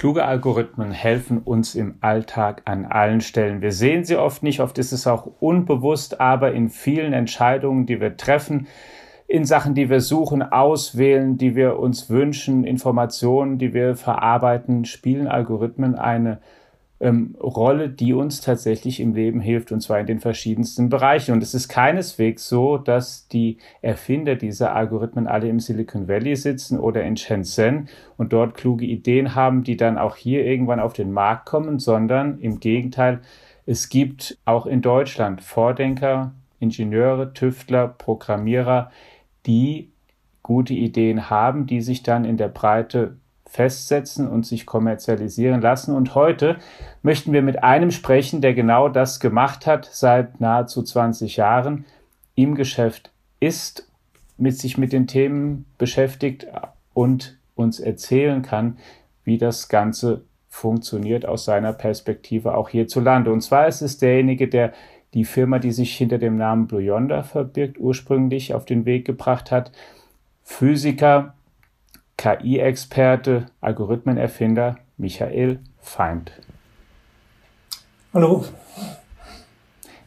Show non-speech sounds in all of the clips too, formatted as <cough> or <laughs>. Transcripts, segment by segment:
Kluge Algorithmen helfen uns im Alltag an allen Stellen. Wir sehen sie oft nicht, oft ist es auch unbewusst, aber in vielen Entscheidungen, die wir treffen, in Sachen, die wir suchen, auswählen, die wir uns wünschen, Informationen, die wir verarbeiten, spielen Algorithmen eine ähm, Rolle, die uns tatsächlich im Leben hilft, und zwar in den verschiedensten Bereichen. Und es ist keineswegs so, dass die Erfinder dieser Algorithmen alle im Silicon Valley sitzen oder in Shenzhen und dort kluge Ideen haben, die dann auch hier irgendwann auf den Markt kommen, sondern im Gegenteil, es gibt auch in Deutschland Vordenker, Ingenieure, Tüftler, Programmierer, die gute Ideen haben, die sich dann in der Breite festsetzen und sich kommerzialisieren lassen. Und heute möchten wir mit einem sprechen, der genau das gemacht hat seit nahezu 20 Jahren, im Geschäft ist, mit sich mit den Themen beschäftigt und uns erzählen kann, wie das Ganze funktioniert aus seiner Perspektive auch hierzulande. Und zwar ist es derjenige, der die Firma, die sich hinter dem Namen Blue Yonder verbirgt, ursprünglich auf den Weg gebracht hat. Physiker, KI-Experte, Algorithmenerfinder Michael Feind. Hallo.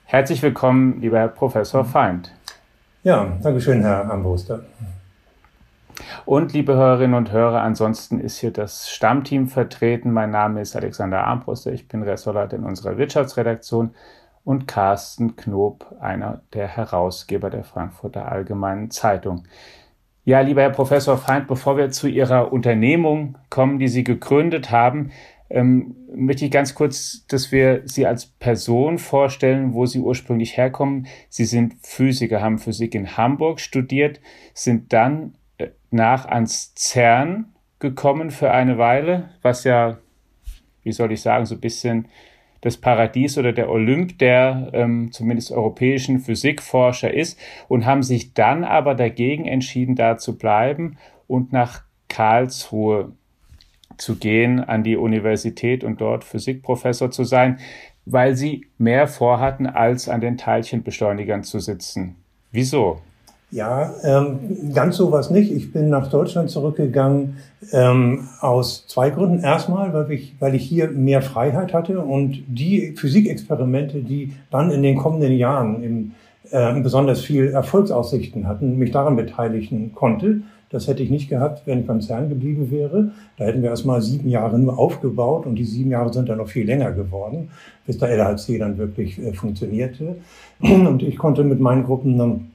Herzlich willkommen, lieber Herr Professor Feind. Ja, danke schön, Herr Ambruster. Und liebe Hörerinnen und Hörer, ansonsten ist hier das Stammteam vertreten. Mein Name ist Alexander Armbruster, ich bin Ressortleiter in unserer Wirtschaftsredaktion und Carsten Knob, einer der Herausgeber der Frankfurter Allgemeinen Zeitung. Ja, lieber Herr Professor Feind, bevor wir zu Ihrer Unternehmung kommen, die Sie gegründet haben, ähm, möchte ich ganz kurz, dass wir Sie als Person vorstellen, wo Sie ursprünglich herkommen. Sie sind Physiker, haben Physik in Hamburg studiert, sind dann äh, nach ans CERN gekommen für eine Weile, was ja, wie soll ich sagen, so ein bisschen das Paradies oder der Olymp der ähm, zumindest europäischen Physikforscher ist und haben sich dann aber dagegen entschieden, da zu bleiben und nach Karlsruhe zu gehen an die Universität und dort Physikprofessor zu sein, weil sie mehr vorhatten, als an den Teilchenbeschleunigern zu sitzen. Wieso? Ja, ähm, ganz so was nicht. Ich bin nach Deutschland zurückgegangen ähm, aus zwei Gründen. Erstmal, weil ich, weil ich hier mehr Freiheit hatte und die Physikexperimente, die dann in den kommenden Jahren im, äh, besonders viel Erfolgsaussichten hatten, mich daran beteiligen konnte. Das hätte ich nicht gehabt, wenn ich beim CERN geblieben wäre. Da hätten wir erst mal sieben Jahre nur aufgebaut und die sieben Jahre sind dann noch viel länger geworden, bis der LHC dann wirklich äh, funktionierte. Und ich konnte mit meinen Gruppen dann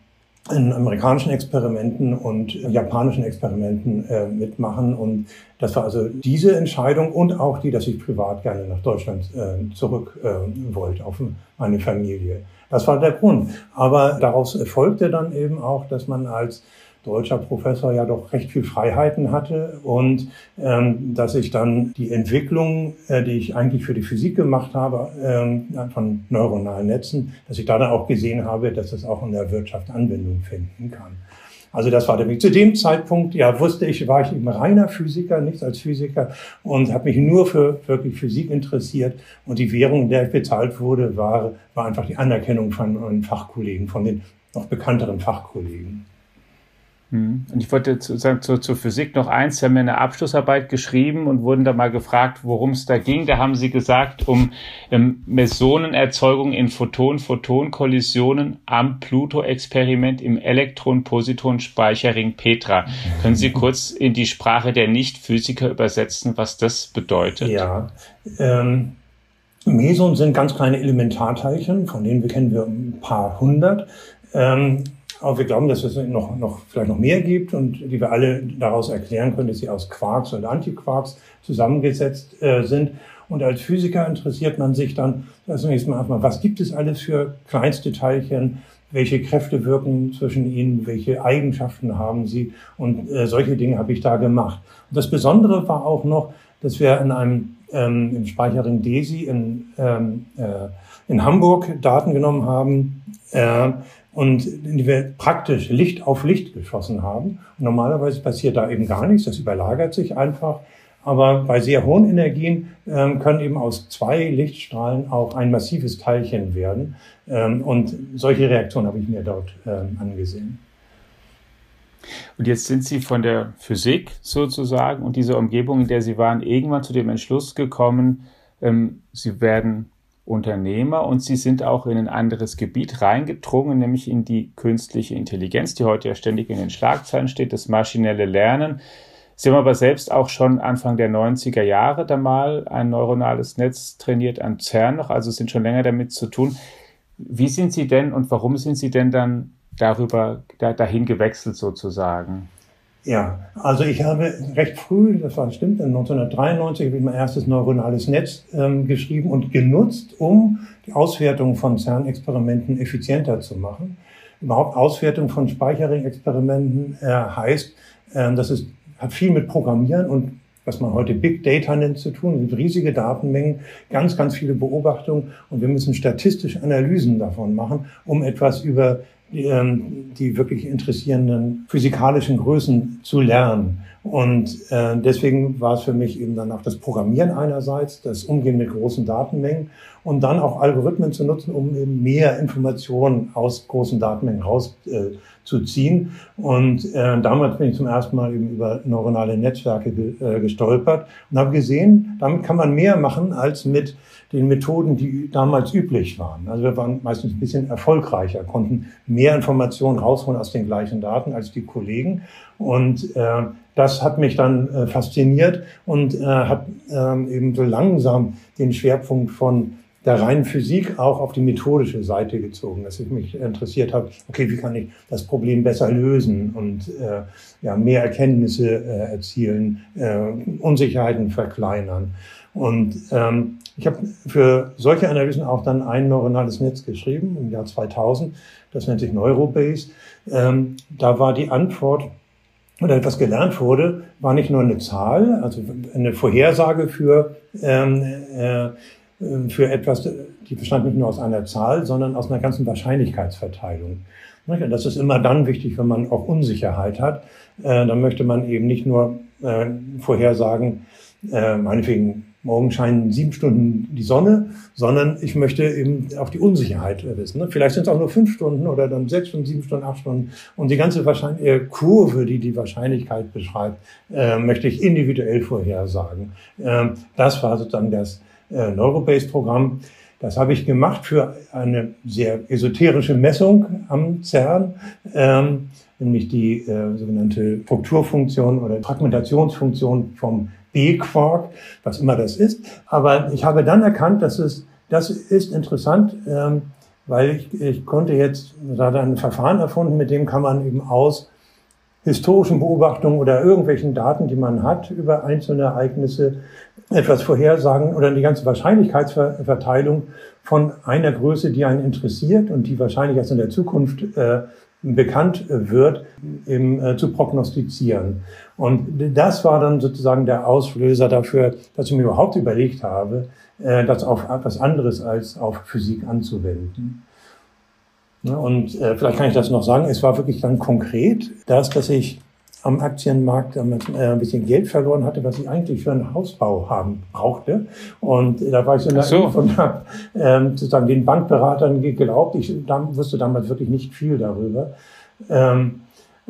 in amerikanischen Experimenten und japanischen Experimenten äh, mitmachen. Und das war also diese Entscheidung und auch die, dass ich privat gerne nach Deutschland äh, zurück äh, wollte, auf meine Familie. Das war der Grund. Aber daraus folgte dann eben auch, dass man als deutscher Professor ja doch recht viel Freiheiten hatte und ähm, dass ich dann die Entwicklung, äh, die ich eigentlich für die Physik gemacht habe, ähm, von neuronalen Netzen, dass ich da dann auch gesehen habe, dass das auch in der Wirtschaft Anwendung finden kann. Also das war der Weg. Zu dem Zeitpunkt, ja, wusste ich, war ich eben reiner Physiker, nichts als Physiker und habe mich nur für wirklich Physik interessiert. Und die Währung, in der ich bezahlt wurde, war, war einfach die Anerkennung von meinen Fachkollegen, von den noch bekannteren Fachkollegen. Hm. Und ich wollte zu, zu, zur Physik noch eins. Sie haben mir eine Abschlussarbeit geschrieben und wurden da mal gefragt, worum es da ging. Da haben Sie gesagt, um ähm, Mesonenerzeugung in Photon-Photon-Kollisionen am Pluto-Experiment im Elektron-Positron-Speicherring Petra. Können Sie <laughs> kurz in die Sprache der Nicht-Physiker übersetzen, was das bedeutet? Ja, ähm, Mesonen sind ganz kleine Elementarteilchen, von denen wir kennen wir ein paar hundert. Ähm, aber wir glauben, dass es noch, noch, vielleicht noch mehr gibt und die wir alle daraus erklären können, dass sie aus Quarks und Antiquarks zusammengesetzt äh, sind. Und als Physiker interessiert man sich dann zunächst mal erstmal, was gibt es alles für kleinste Teilchen? Welche Kräfte wirken zwischen ihnen? Welche Eigenschaften haben sie? Und äh, solche Dinge habe ich da gemacht. Und das Besondere war auch noch, dass wir in einem ähm, im Speicherring DESI in, ähm, äh, in Hamburg Daten genommen haben, äh, und die wir praktisch Licht auf Licht geschossen haben. Und normalerweise passiert da eben gar nichts, das überlagert sich einfach. Aber bei sehr hohen Energien ähm, können eben aus zwei Lichtstrahlen auch ein massives Teilchen werden. Ähm, und solche Reaktionen habe ich mir dort ähm, angesehen. Und jetzt sind Sie von der Physik sozusagen und dieser Umgebung, in der Sie waren, irgendwann zu dem Entschluss gekommen, ähm, Sie werden Unternehmer und Sie sind auch in ein anderes Gebiet reingedrungen, nämlich in die künstliche Intelligenz, die heute ja ständig in den Schlagzeilen steht, das maschinelle Lernen. Sie haben aber selbst auch schon Anfang der 90er Jahre da mal ein neuronales Netz trainiert an CERN noch, also sind schon länger damit zu tun. Wie sind Sie denn und warum sind Sie denn dann darüber dahin gewechselt sozusagen? Ja, also ich habe recht früh, das war stimmt, 1993 habe ich mein erstes neuronales Netz ähm, geschrieben und genutzt, um die Auswertung von CERN-Experimenten effizienter zu machen. Überhaupt Auswertung von Speicherring-Experimenten äh, heißt, äh, das ist, hat viel mit Programmieren und was man heute Big Data nennt, zu tun. Es riesige Datenmengen, ganz, ganz viele Beobachtungen und wir müssen statistische Analysen davon machen, um etwas über die, ähm, die wirklich interessierenden physikalischen Größen zu lernen. Und äh, deswegen war es für mich eben dann auch das Programmieren einerseits, das Umgehen mit großen Datenmengen und dann auch Algorithmen zu nutzen, um eben mehr Informationen aus großen Datenmengen rauszuziehen. Äh, und äh, damals bin ich zum ersten Mal eben über neuronale Netzwerke ge äh, gestolpert und habe gesehen, damit kann man mehr machen als mit den Methoden, die damals üblich waren. Also wir waren meistens ein bisschen erfolgreicher, konnten mehr Informationen rausholen aus den gleichen Daten als die Kollegen. Und äh, das hat mich dann äh, fasziniert und äh, hat äh, eben so langsam den Schwerpunkt von der reinen Physik auch auf die methodische Seite gezogen, dass ich mich interessiert habe, okay, wie kann ich das Problem besser lösen und äh, ja, mehr Erkenntnisse äh, erzielen, äh, Unsicherheiten verkleinern. Und ähm, ich habe für solche Analysen auch dann ein neuronales Netz geschrieben im Jahr 2000. Das nennt sich Neurobase. Ähm, da war die Antwort oder etwas gelernt wurde, war nicht nur eine Zahl, also eine Vorhersage für, ähm, äh, für etwas, die bestand nicht nur aus einer Zahl, sondern aus einer ganzen Wahrscheinlichkeitsverteilung. Und das ist immer dann wichtig, wenn man auch Unsicherheit hat. Äh, dann möchte man eben nicht nur äh, vorhersagen, äh, meinetwegen morgen scheinen sieben Stunden die Sonne, sondern ich möchte eben auch die Unsicherheit wissen. Ne? Vielleicht sind es auch nur fünf Stunden oder dann sechs Stunden, sieben Stunden, acht Stunden. Und die ganze Wahrscheinlich äh, Kurve, die die Wahrscheinlichkeit beschreibt, äh, möchte ich individuell vorhersagen. Ähm, das war sozusagen das äh, Neurobase-Programm. Das habe ich gemacht für eine sehr esoterische Messung am CERN, ähm, nämlich die äh, sogenannte Strukturfunktion oder Fragmentationsfunktion vom B-Quark, was immer das ist. Aber ich habe dann erkannt, dass es, das ist interessant, ähm, weil ich, ich konnte jetzt, da hat ein Verfahren erfunden, mit dem kann man eben aus historischen Beobachtungen oder irgendwelchen Daten, die man hat über einzelne Ereignisse, etwas vorhersagen oder die ganze Wahrscheinlichkeitsverteilung von einer Größe, die einen interessiert und die wahrscheinlich erst in der Zukunft äh, bekannt wird, eben, äh, zu prognostizieren. Und das war dann sozusagen der Auslöser dafür, dass ich mir überhaupt überlegt habe, äh, das auf etwas anderes als auf Physik anzuwenden. Ja, und äh, vielleicht kann ich das noch sagen, es war wirklich dann konkret das, dass ich am Aktienmarkt äh, ein bisschen Geld verloren hatte, was ich eigentlich für einen Hausbau haben brauchte. Und da war ich so, so. und habe ähm, sozusagen den Bankberatern geglaubt. Ich wusste damals wirklich nicht viel darüber. Ähm,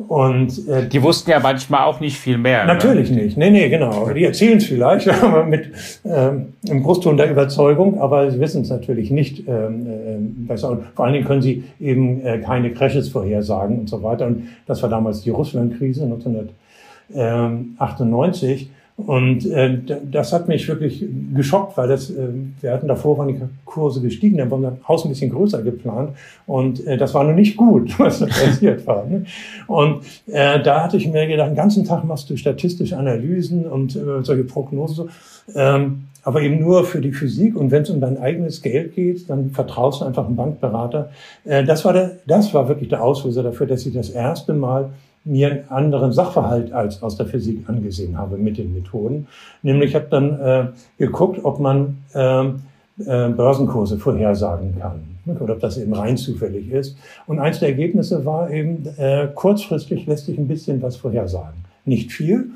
und äh, die wussten ja manchmal auch nicht viel mehr. Ne? Natürlich ne? nicht. Nee, nee, genau. Die erzählen es vielleicht, <laughs> aber mit ähm, im Brustton der Überzeugung, aber sie wissen es natürlich nicht ähm, äh, besser. Und vor allen Dingen können sie eben äh, keine Crashes vorhersagen und so weiter. Und das war damals die Russland-Krise 1998. Und äh, das hat mich wirklich geschockt, weil das, äh, wir hatten davor waren die Kurse gestiegen, dann war das Haus ein bisschen größer geplant und äh, das war nur nicht gut, <laughs> was da passiert war. Ne? Und äh, da hatte ich mir gedacht, den ganzen Tag machst du statistische Analysen und äh, solche Prognosen, ähm, aber eben nur für die Physik und wenn es um dein eigenes Geld geht, dann vertraust du einfach einem Bankberater. Äh, das war der, das war wirklich der Auslöser dafür, dass ich das erste Mal mir einen anderen Sachverhalt als aus der Physik angesehen habe mit den Methoden. Nämlich habe dann äh, geguckt, ob man äh, äh, Börsenkurse vorhersagen kann oder ob das eben rein zufällig ist. Und eins der Ergebnisse war eben, äh, kurzfristig lässt sich ein bisschen was vorhersagen. Nicht viel,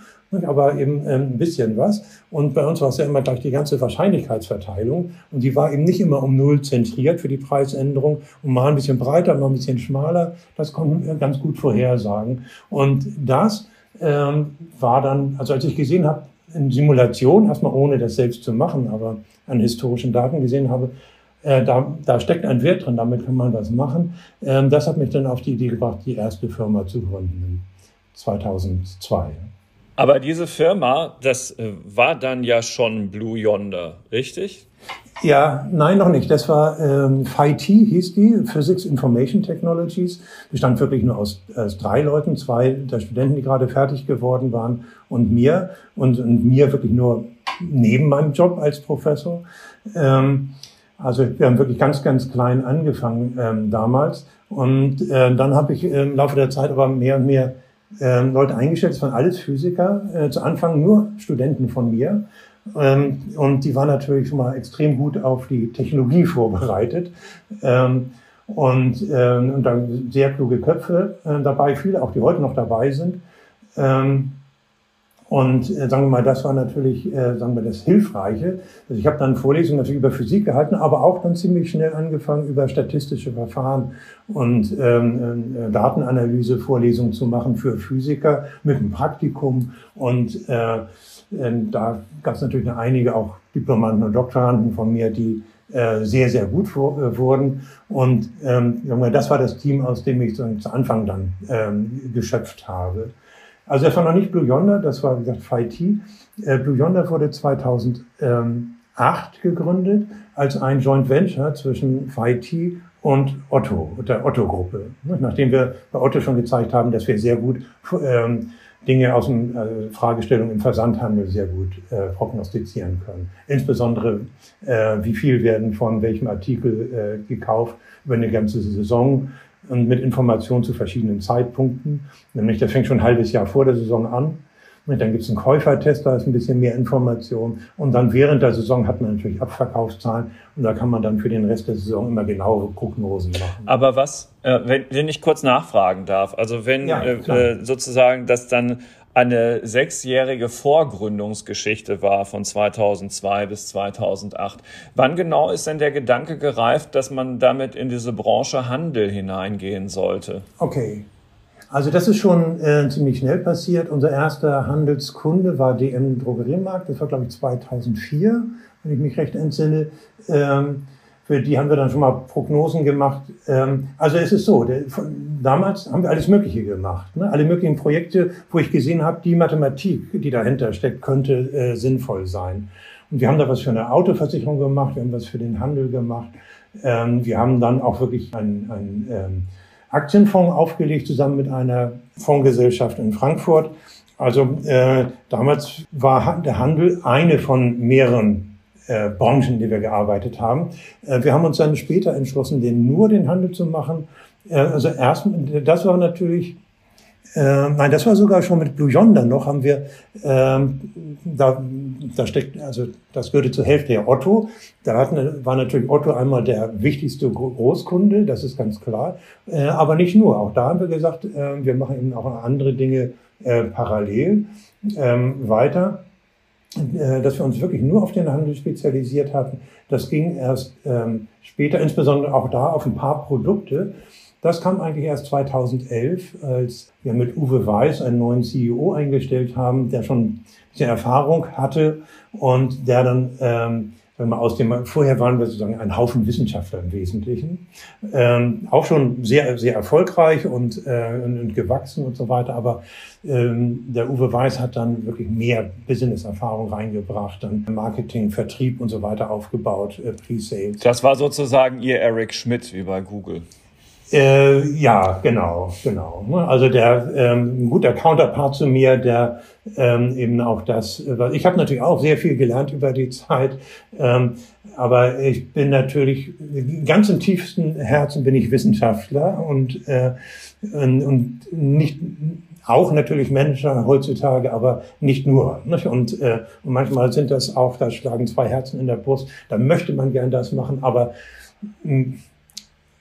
aber eben ähm, ein bisschen was. Und bei uns war es ja immer gleich die ganze Wahrscheinlichkeitsverteilung und die war eben nicht immer um Null zentriert für die Preisänderung und mal ein bisschen breiter, mal ein bisschen schmaler. Das konnten wir ganz gut vorhersagen. Und das ähm, war dann, also als ich gesehen habe, in Simulation, erstmal ohne das selbst zu machen, aber an historischen Daten gesehen habe, äh, da, da steckt ein Wert drin, damit kann man was machen. Ähm, das hat mich dann auf die Idee gebracht, die erste Firma zu gründen, 2002. Aber diese Firma, das äh, war dann ja schon Blue Yonder, richtig? Ja, nein, noch nicht. Das war ähm, PhyT, hieß die, Physics Information Technologies. Bestand wirklich nur aus, aus drei Leuten, zwei der Studenten, die gerade fertig geworden waren und mir. Und, und mir wirklich nur neben meinem Job als Professor. Ähm, also wir haben wirklich ganz, ganz klein angefangen ähm, damals. Und äh, dann habe ich im Laufe der Zeit aber mehr und mehr äh, Leute eingestellt. Es waren alles Physiker. Äh, zu Anfang nur Studenten von mir. Ähm, und die waren natürlich schon mal extrem gut auf die Technologie <laughs> vorbereitet. Ähm, und, äh, und dann sehr kluge Köpfe äh, dabei, viele auch, die heute noch dabei sind. Ähm, und äh, sagen wir mal, das war natürlich, äh, sagen wir, das Hilfreiche. Also ich habe dann Vorlesungen natürlich über Physik gehalten, aber auch dann ziemlich schnell angefangen, über statistische Verfahren und ähm, äh, Datenanalyse Vorlesungen zu machen für Physiker mit einem Praktikum. Und äh, äh, da gab es natürlich einige auch Diplomanten und Doktoranden von mir, die äh, sehr, sehr gut vor, äh, wurden. Und ähm, das war das Team, aus dem ich so zu Anfang dann ähm, geschöpft habe. Also das war noch nicht Blue Yonder, das war wie gesagt FIT. Äh, Blue Yonder wurde 2008 gegründet als ein Joint Venture zwischen FIT und Otto, der Otto-Gruppe. Nachdem wir bei Otto schon gezeigt haben, dass wir sehr gut ähm, Dinge aus dem äh, Fragestellungen im Versandhandel sehr gut äh, prognostizieren können. Insbesondere, äh, wie viel werden von welchem Artikel äh, gekauft über eine ganze Saison und mit Informationen zu verschiedenen Zeitpunkten. Nämlich, das fängt schon ein halbes Jahr vor der Saison an. Und dann gibt es einen Käufertest, da ist ein bisschen mehr Information. Und dann während der Saison hat man natürlich Abverkaufszahlen. Und da kann man dann für den Rest der Saison immer genauere Prognosen machen. Aber was, äh, wenn, wenn ich kurz nachfragen darf, also wenn ja, äh, sozusagen das dann eine sechsjährige Vorgründungsgeschichte war von 2002 bis 2008. Wann genau ist denn der Gedanke gereift, dass man damit in diese Branche Handel hineingehen sollte? Okay. Also das ist schon äh, ziemlich schnell passiert. Unser erster Handelskunde war DM Drogeriemarkt. Das war, glaube ich, 2004, wenn ich mich recht entsinne. Ähm, für die haben wir dann schon mal Prognosen gemacht. Ähm, also es ist so, damals haben wir alles Mögliche gemacht. Ne? Alle möglichen Projekte, wo ich gesehen habe, die Mathematik, die dahinter steckt, könnte äh, sinnvoll sein. Und wir haben da was für eine Autoversicherung gemacht, wir haben was für den Handel gemacht. Ähm, wir haben dann auch wirklich einen, einen ähm, Aktienfonds aufgelegt, zusammen mit einer Fondsgesellschaft in Frankfurt. Also äh, damals war der Handel eine von mehreren äh, Branchen, die wir gearbeitet haben. Äh, wir haben uns dann später entschlossen, den nur den Handel zu machen. Äh, also erst, das war natürlich, äh, nein, das war sogar schon mit Blue Yonder noch, haben wir, ähm, da, da steckt, also das gehörte zur Hälfte der Otto. Da hatten, war natürlich Otto einmal der wichtigste Großkunde, das ist ganz klar. Äh, aber nicht nur, auch da haben wir gesagt, äh, wir machen eben auch andere Dinge äh, parallel ähm, weiter. Äh, dass wir uns wirklich nur auf den Handel spezialisiert hatten. Das ging erst ähm, später, insbesondere auch da auf ein paar Produkte. Das kam eigentlich erst 2011, als wir mit Uwe Weiß einen neuen CEO eingestellt haben, der schon ein bisschen Erfahrung hatte und der dann ähm, wenn man aus dem, vorher waren wir sozusagen ein Haufen Wissenschaftler im Wesentlichen, ähm, auch schon sehr, sehr erfolgreich und, äh, und, und gewachsen und so weiter, aber ähm, der Uwe Weiß hat dann wirklich mehr Business-Erfahrung reingebracht, dann Marketing, Vertrieb und so weiter aufgebaut, äh, Pre-Sales. Das war sozusagen Ihr Eric Schmidt wie bei Google. Äh, ja, genau, genau. Also der ähm, ein guter Counterpart zu mir, der ähm, eben auch das, ich habe natürlich auch sehr viel gelernt über die Zeit, ähm, aber ich bin natürlich ganz im tiefsten Herzen bin ich Wissenschaftler und äh, und, nicht auch natürlich Manager heutzutage, aber nicht nur. Nicht? Und, äh, und manchmal sind das auch, da schlagen zwei Herzen in der Brust. Da möchte man gern das machen, aber mh,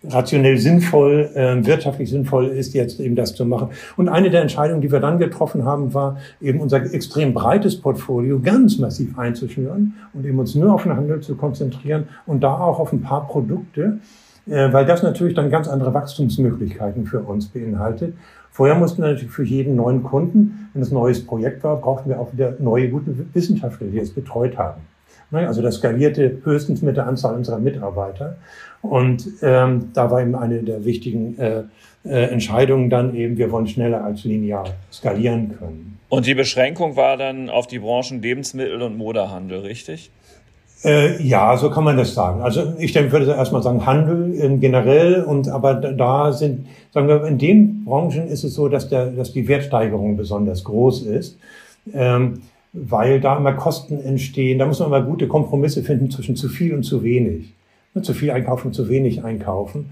rationell sinnvoll, äh, wirtschaftlich sinnvoll ist, jetzt eben das zu machen. Und eine der Entscheidungen, die wir dann getroffen haben, war eben unser extrem breites Portfolio ganz massiv einzuschnüren und eben uns nur auf den Handel zu konzentrieren und da auch auf ein paar Produkte, äh, weil das natürlich dann ganz andere Wachstumsmöglichkeiten für uns beinhaltet. Vorher mussten wir natürlich für jeden neuen Kunden, wenn es ein neues Projekt war, brauchten wir auch wieder neue gute Wissenschaftler, die es betreut haben. Also das skalierte höchstens mit der Anzahl unserer Mitarbeiter. Und ähm, da war eben eine der wichtigen äh, äh, Entscheidungen dann eben, wir wollen schneller als linear skalieren können. Und die Beschränkung war dann auf die Branchen Lebensmittel und Modehandel, richtig? Äh, ja, so kann man das sagen. Also ich denke, würde erstmal sagen Handel in generell und aber da sind, sagen wir, in den Branchen ist es so, dass der, dass die Wertsteigerung besonders groß ist. Ähm, weil da immer Kosten entstehen. Da muss man immer gute Kompromisse finden zwischen zu viel und zu wenig. Zu viel einkaufen zu wenig einkaufen.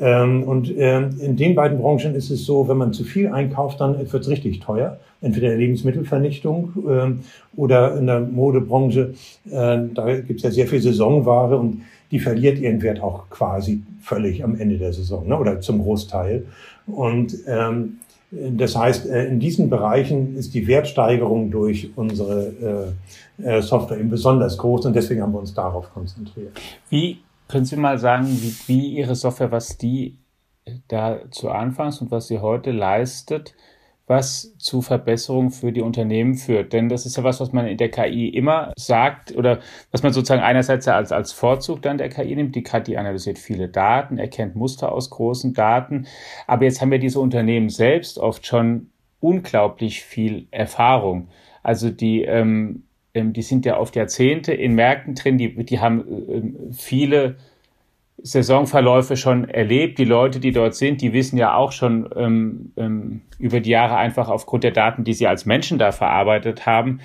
Ähm, und ähm, in den beiden Branchen ist es so, wenn man zu viel einkauft, dann wird es richtig teuer. Entweder in der Lebensmittelvernichtung ähm, oder in der Modebranche. Da gibt es ja sehr viel Saisonware und die verliert ihren Wert auch quasi völlig am Ende der Saison ne? oder zum Großteil. Und das heißt, äh, in diesen Bereichen ist die Wertsteigerung durch unsere äh, äh, Software eben besonders groß und deswegen haben wir uns darauf konzentriert. Wie können Sie mal sagen, wie, wie Ihre Software, was die da zu Anfangs und was sie heute leistet, was zu Verbesserungen für die Unternehmen führt. Denn das ist ja was, was man in der KI immer sagt oder was man sozusagen einerseits ja als, als Vorzug dann der KI nimmt. Die KI analysiert viele Daten, erkennt Muster aus großen Daten. Aber jetzt haben ja diese Unternehmen selbst oft schon unglaublich viel Erfahrung. Also die, ähm die sind ja oft Jahrzehnte in Märkten drin, die, die haben äh, viele Saisonverläufe schon erlebt. Die Leute, die dort sind, die wissen ja auch schon ähm, ähm, über die Jahre einfach aufgrund der Daten, die sie als Menschen da verarbeitet haben,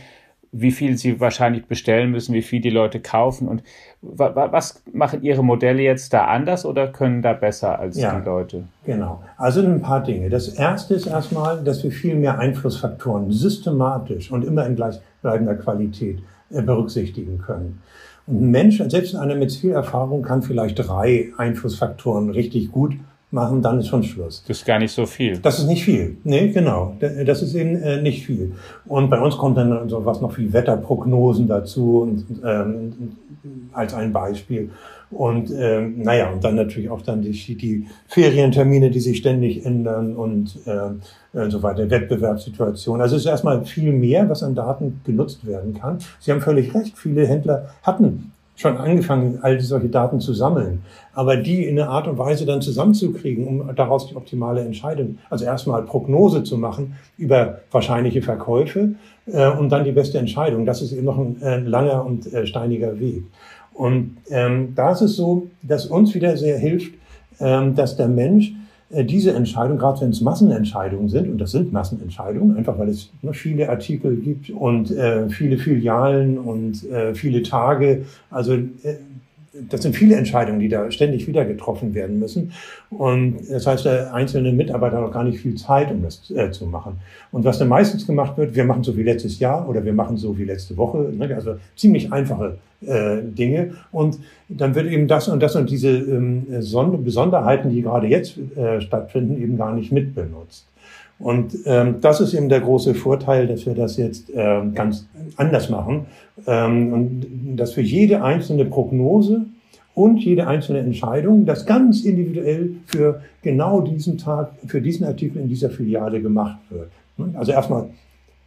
wie viel sie wahrscheinlich bestellen müssen, wie viel die Leute kaufen und was machen Ihre Modelle jetzt da anders oder können da besser als ja, die Leute? Genau. Also ein paar Dinge. Das erste ist erstmal, dass wir viel mehr Einflussfaktoren systematisch und immer in gleichbleibender Qualität äh, berücksichtigen können. Und ein Mensch, selbst einer mit viel Erfahrung, kann vielleicht drei Einflussfaktoren richtig gut machen, dann ist schon Schluss. Das ist gar nicht so viel. Das ist nicht viel. Nee, genau. Das ist eben äh, nicht viel. Und bei uns kommt dann so was noch wie Wetterprognosen dazu und, ähm, als ein Beispiel. Und ähm, naja, und dann natürlich auch dann die, die Ferientermine, die sich ständig ändern und äh, so weiter, Wettbewerbssituation. Also es ist erstmal viel mehr, was an Daten genutzt werden kann. Sie haben völlig recht, viele Händler hatten schon angefangen, all solche Daten zu sammeln. Aber die in einer Art und Weise dann zusammenzukriegen, um daraus die optimale Entscheidung, also erstmal Prognose zu machen über wahrscheinliche Verkäufe äh, und dann die beste Entscheidung, das ist eben noch ein äh, langer und äh, steiniger Weg. Und ähm, da ist es so, dass uns wieder sehr hilft, ähm, dass der Mensch äh, diese Entscheidung, gerade wenn es Massenentscheidungen sind, und das sind Massenentscheidungen, einfach weil es ne, viele Artikel gibt und äh, viele Filialen und äh, viele Tage, also äh, das sind viele Entscheidungen, die da ständig wieder getroffen werden müssen. Und das heißt, der einzelne Mitarbeiter hat auch gar nicht viel Zeit, um das äh, zu machen. Und was dann meistens gemacht wird, wir machen so wie letztes Jahr oder wir machen so wie letzte Woche, ne, also ziemlich einfache äh, Dinge. Und dann wird eben das und das und diese ähm, Besonderheiten, die gerade jetzt äh, stattfinden, eben gar nicht mitbenutzt. Und ähm, das ist eben der große Vorteil, dass wir das jetzt äh, ganz anders machen ähm, und dass wir jede einzelne Prognose und jede einzelne Entscheidung, das ganz individuell für genau diesen Tag, für diesen Artikel in dieser Filiale gemacht wird. Also erstmal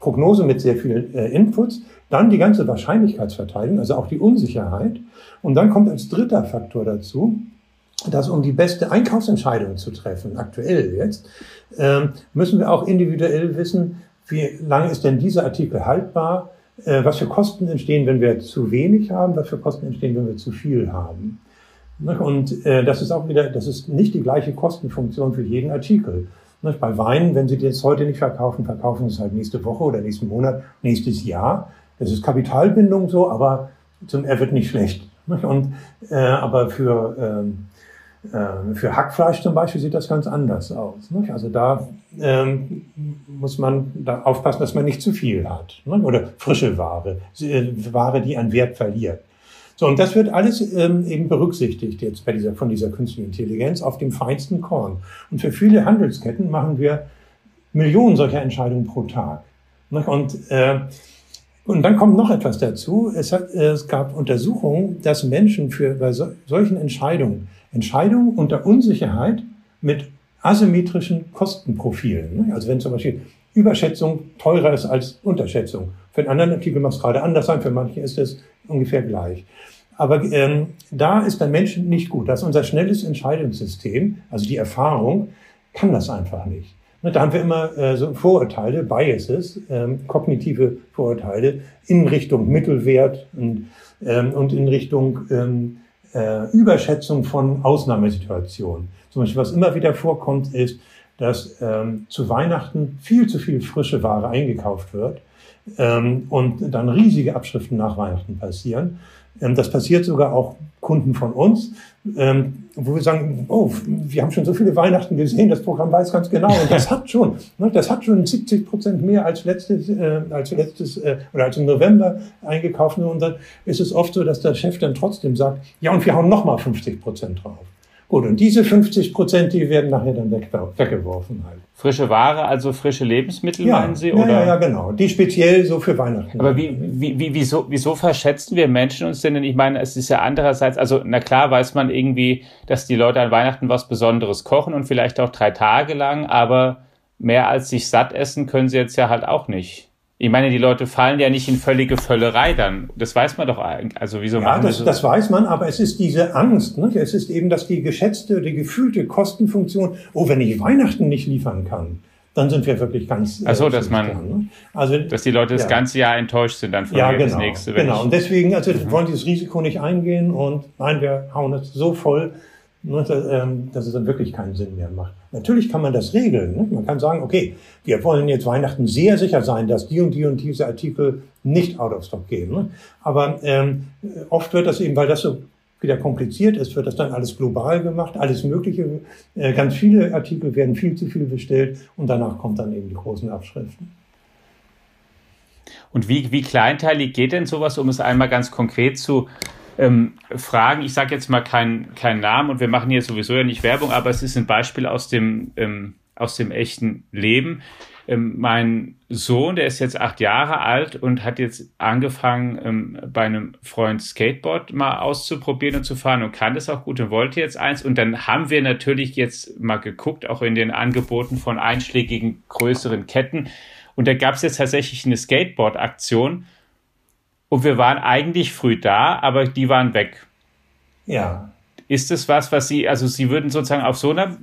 Prognose mit sehr vielen äh, Inputs, dann die ganze Wahrscheinlichkeitsverteilung, also auch die Unsicherheit. Und dann kommt als dritter Faktor dazu, dass um die beste Einkaufsentscheidung zu treffen, aktuell jetzt, ähm, müssen wir auch individuell wissen, wie lange ist denn dieser Artikel haltbar, äh, was für Kosten entstehen, wenn wir zu wenig haben, was für Kosten entstehen, wenn wir zu viel haben. Ne, und äh, das ist auch wieder, das ist nicht die gleiche Kostenfunktion für jeden Artikel. Ne, bei Wein, wenn Sie jetzt heute nicht verkaufen, verkaufen Sie es halt nächste Woche oder nächsten Monat, nächstes Jahr. Das ist Kapitalbindung so, aber zum, er wird nicht schlecht. Ne, und, äh, aber für, ähm, äh, für Hackfleisch zum Beispiel sieht das ganz anders aus. Also da ähm, muss man da aufpassen, dass man nicht zu viel hat. Oder frische Ware, Ware, die an Wert verliert. So, und das wird alles ähm, eben berücksichtigt jetzt bei dieser, von dieser künstlichen Intelligenz auf dem feinsten Korn. Und für viele Handelsketten machen wir Millionen solcher Entscheidungen pro Tag. Und, äh, und dann kommt noch etwas dazu. Es, hat, es gab Untersuchungen, dass Menschen für bei so, solchen Entscheidungen, Entscheidungen unter Unsicherheit mit asymmetrischen Kostenprofilen, also wenn zum Beispiel Überschätzung teurer ist als Unterschätzung. Für einen anderen Artikel mag es gerade anders sein, für manche ist es ungefähr gleich. Aber ähm, da ist der Mensch nicht gut. Das ist unser schnelles Entscheidungssystem, also die Erfahrung, kann das einfach nicht. Da haben wir immer äh, so Vorurteile, Biases, ähm, kognitive Vorurteile in Richtung Mittelwert und, ähm, und in Richtung ähm, äh, Überschätzung von Ausnahmesituationen. Zum Beispiel, was immer wieder vorkommt, ist, dass ähm, zu Weihnachten viel zu viel frische Ware eingekauft wird ähm, und dann riesige Abschriften nach Weihnachten passieren. Ähm, das passiert sogar auch Kunden von uns, ähm, wo wir sagen, oh, wir haben schon so viele Weihnachten gesehen, das Programm weiß ganz genau und das hat schon, <laughs> ne, das hat schon 70 Prozent mehr als letztes, äh, als letztes äh, oder als im November eingekauft und dann ist es oft so, dass der Chef dann trotzdem sagt, ja und wir hauen noch mal 50 Prozent drauf. Gut, und diese 50 Prozent, die werden nachher dann weggeworfen halt. Frische Ware, also frische Lebensmittel, ja, meinen Sie? Oder? Ja, ja, genau. Die speziell so für Weihnachten. Aber wie, wie, wie, wieso, wieso verschätzen wir Menschen uns denn? Denn ich meine, es ist ja andererseits, also na klar weiß man irgendwie, dass die Leute an Weihnachten was Besonderes kochen und vielleicht auch drei Tage lang, aber mehr als sich satt essen können sie jetzt ja halt auch nicht. Ich meine, die Leute fallen ja nicht in völlige Völlerei dann. Das weiß man doch eigentlich. Also wieso ja, das, das weiß man, aber es ist diese Angst. Ne? Es ist eben, dass die geschätzte, die gefühlte Kostenfunktion, oh, wenn ich Weihnachten nicht liefern kann, dann sind wir wirklich ganz. Ach so, äh, dass man, dran, ne? also, dass die Leute das ja. ganze Jahr enttäuscht sind dann von ja, genau, das nächste. Genau. Und deswegen, also mhm. wollen dieses Risiko nicht eingehen und nein, wir hauen es so voll, Ne, ähm, dass es dann wirklich keinen Sinn mehr macht. Natürlich kann man das regeln. Ne? Man kann sagen, okay, wir wollen jetzt Weihnachten sehr sicher sein, dass die und die und diese Artikel nicht out of stock gehen. Ne? Aber ähm, oft wird das eben, weil das so wieder kompliziert ist, wird das dann alles global gemacht, alles Mögliche. Äh, ganz viele Artikel werden viel zu viel bestellt und danach kommt dann eben die großen Abschriften. Und wie, wie kleinteilig geht denn sowas, um es einmal ganz konkret zu ähm, Fragen. Ich sage jetzt mal keinen kein Namen und wir machen hier sowieso ja nicht Werbung, aber es ist ein Beispiel aus dem, ähm, aus dem echten Leben. Ähm, mein Sohn, der ist jetzt acht Jahre alt und hat jetzt angefangen, ähm, bei einem Freund Skateboard mal auszuprobieren und zu fahren und kann das auch gut und wollte jetzt eins. Und dann haben wir natürlich jetzt mal geguckt, auch in den Angeboten von einschlägigen größeren Ketten. Und da gab es jetzt tatsächlich eine Skateboard-Aktion und wir waren eigentlich früh da, aber die waren weg. Ja. Ist es was, was Sie, also Sie würden sozusagen auf so einer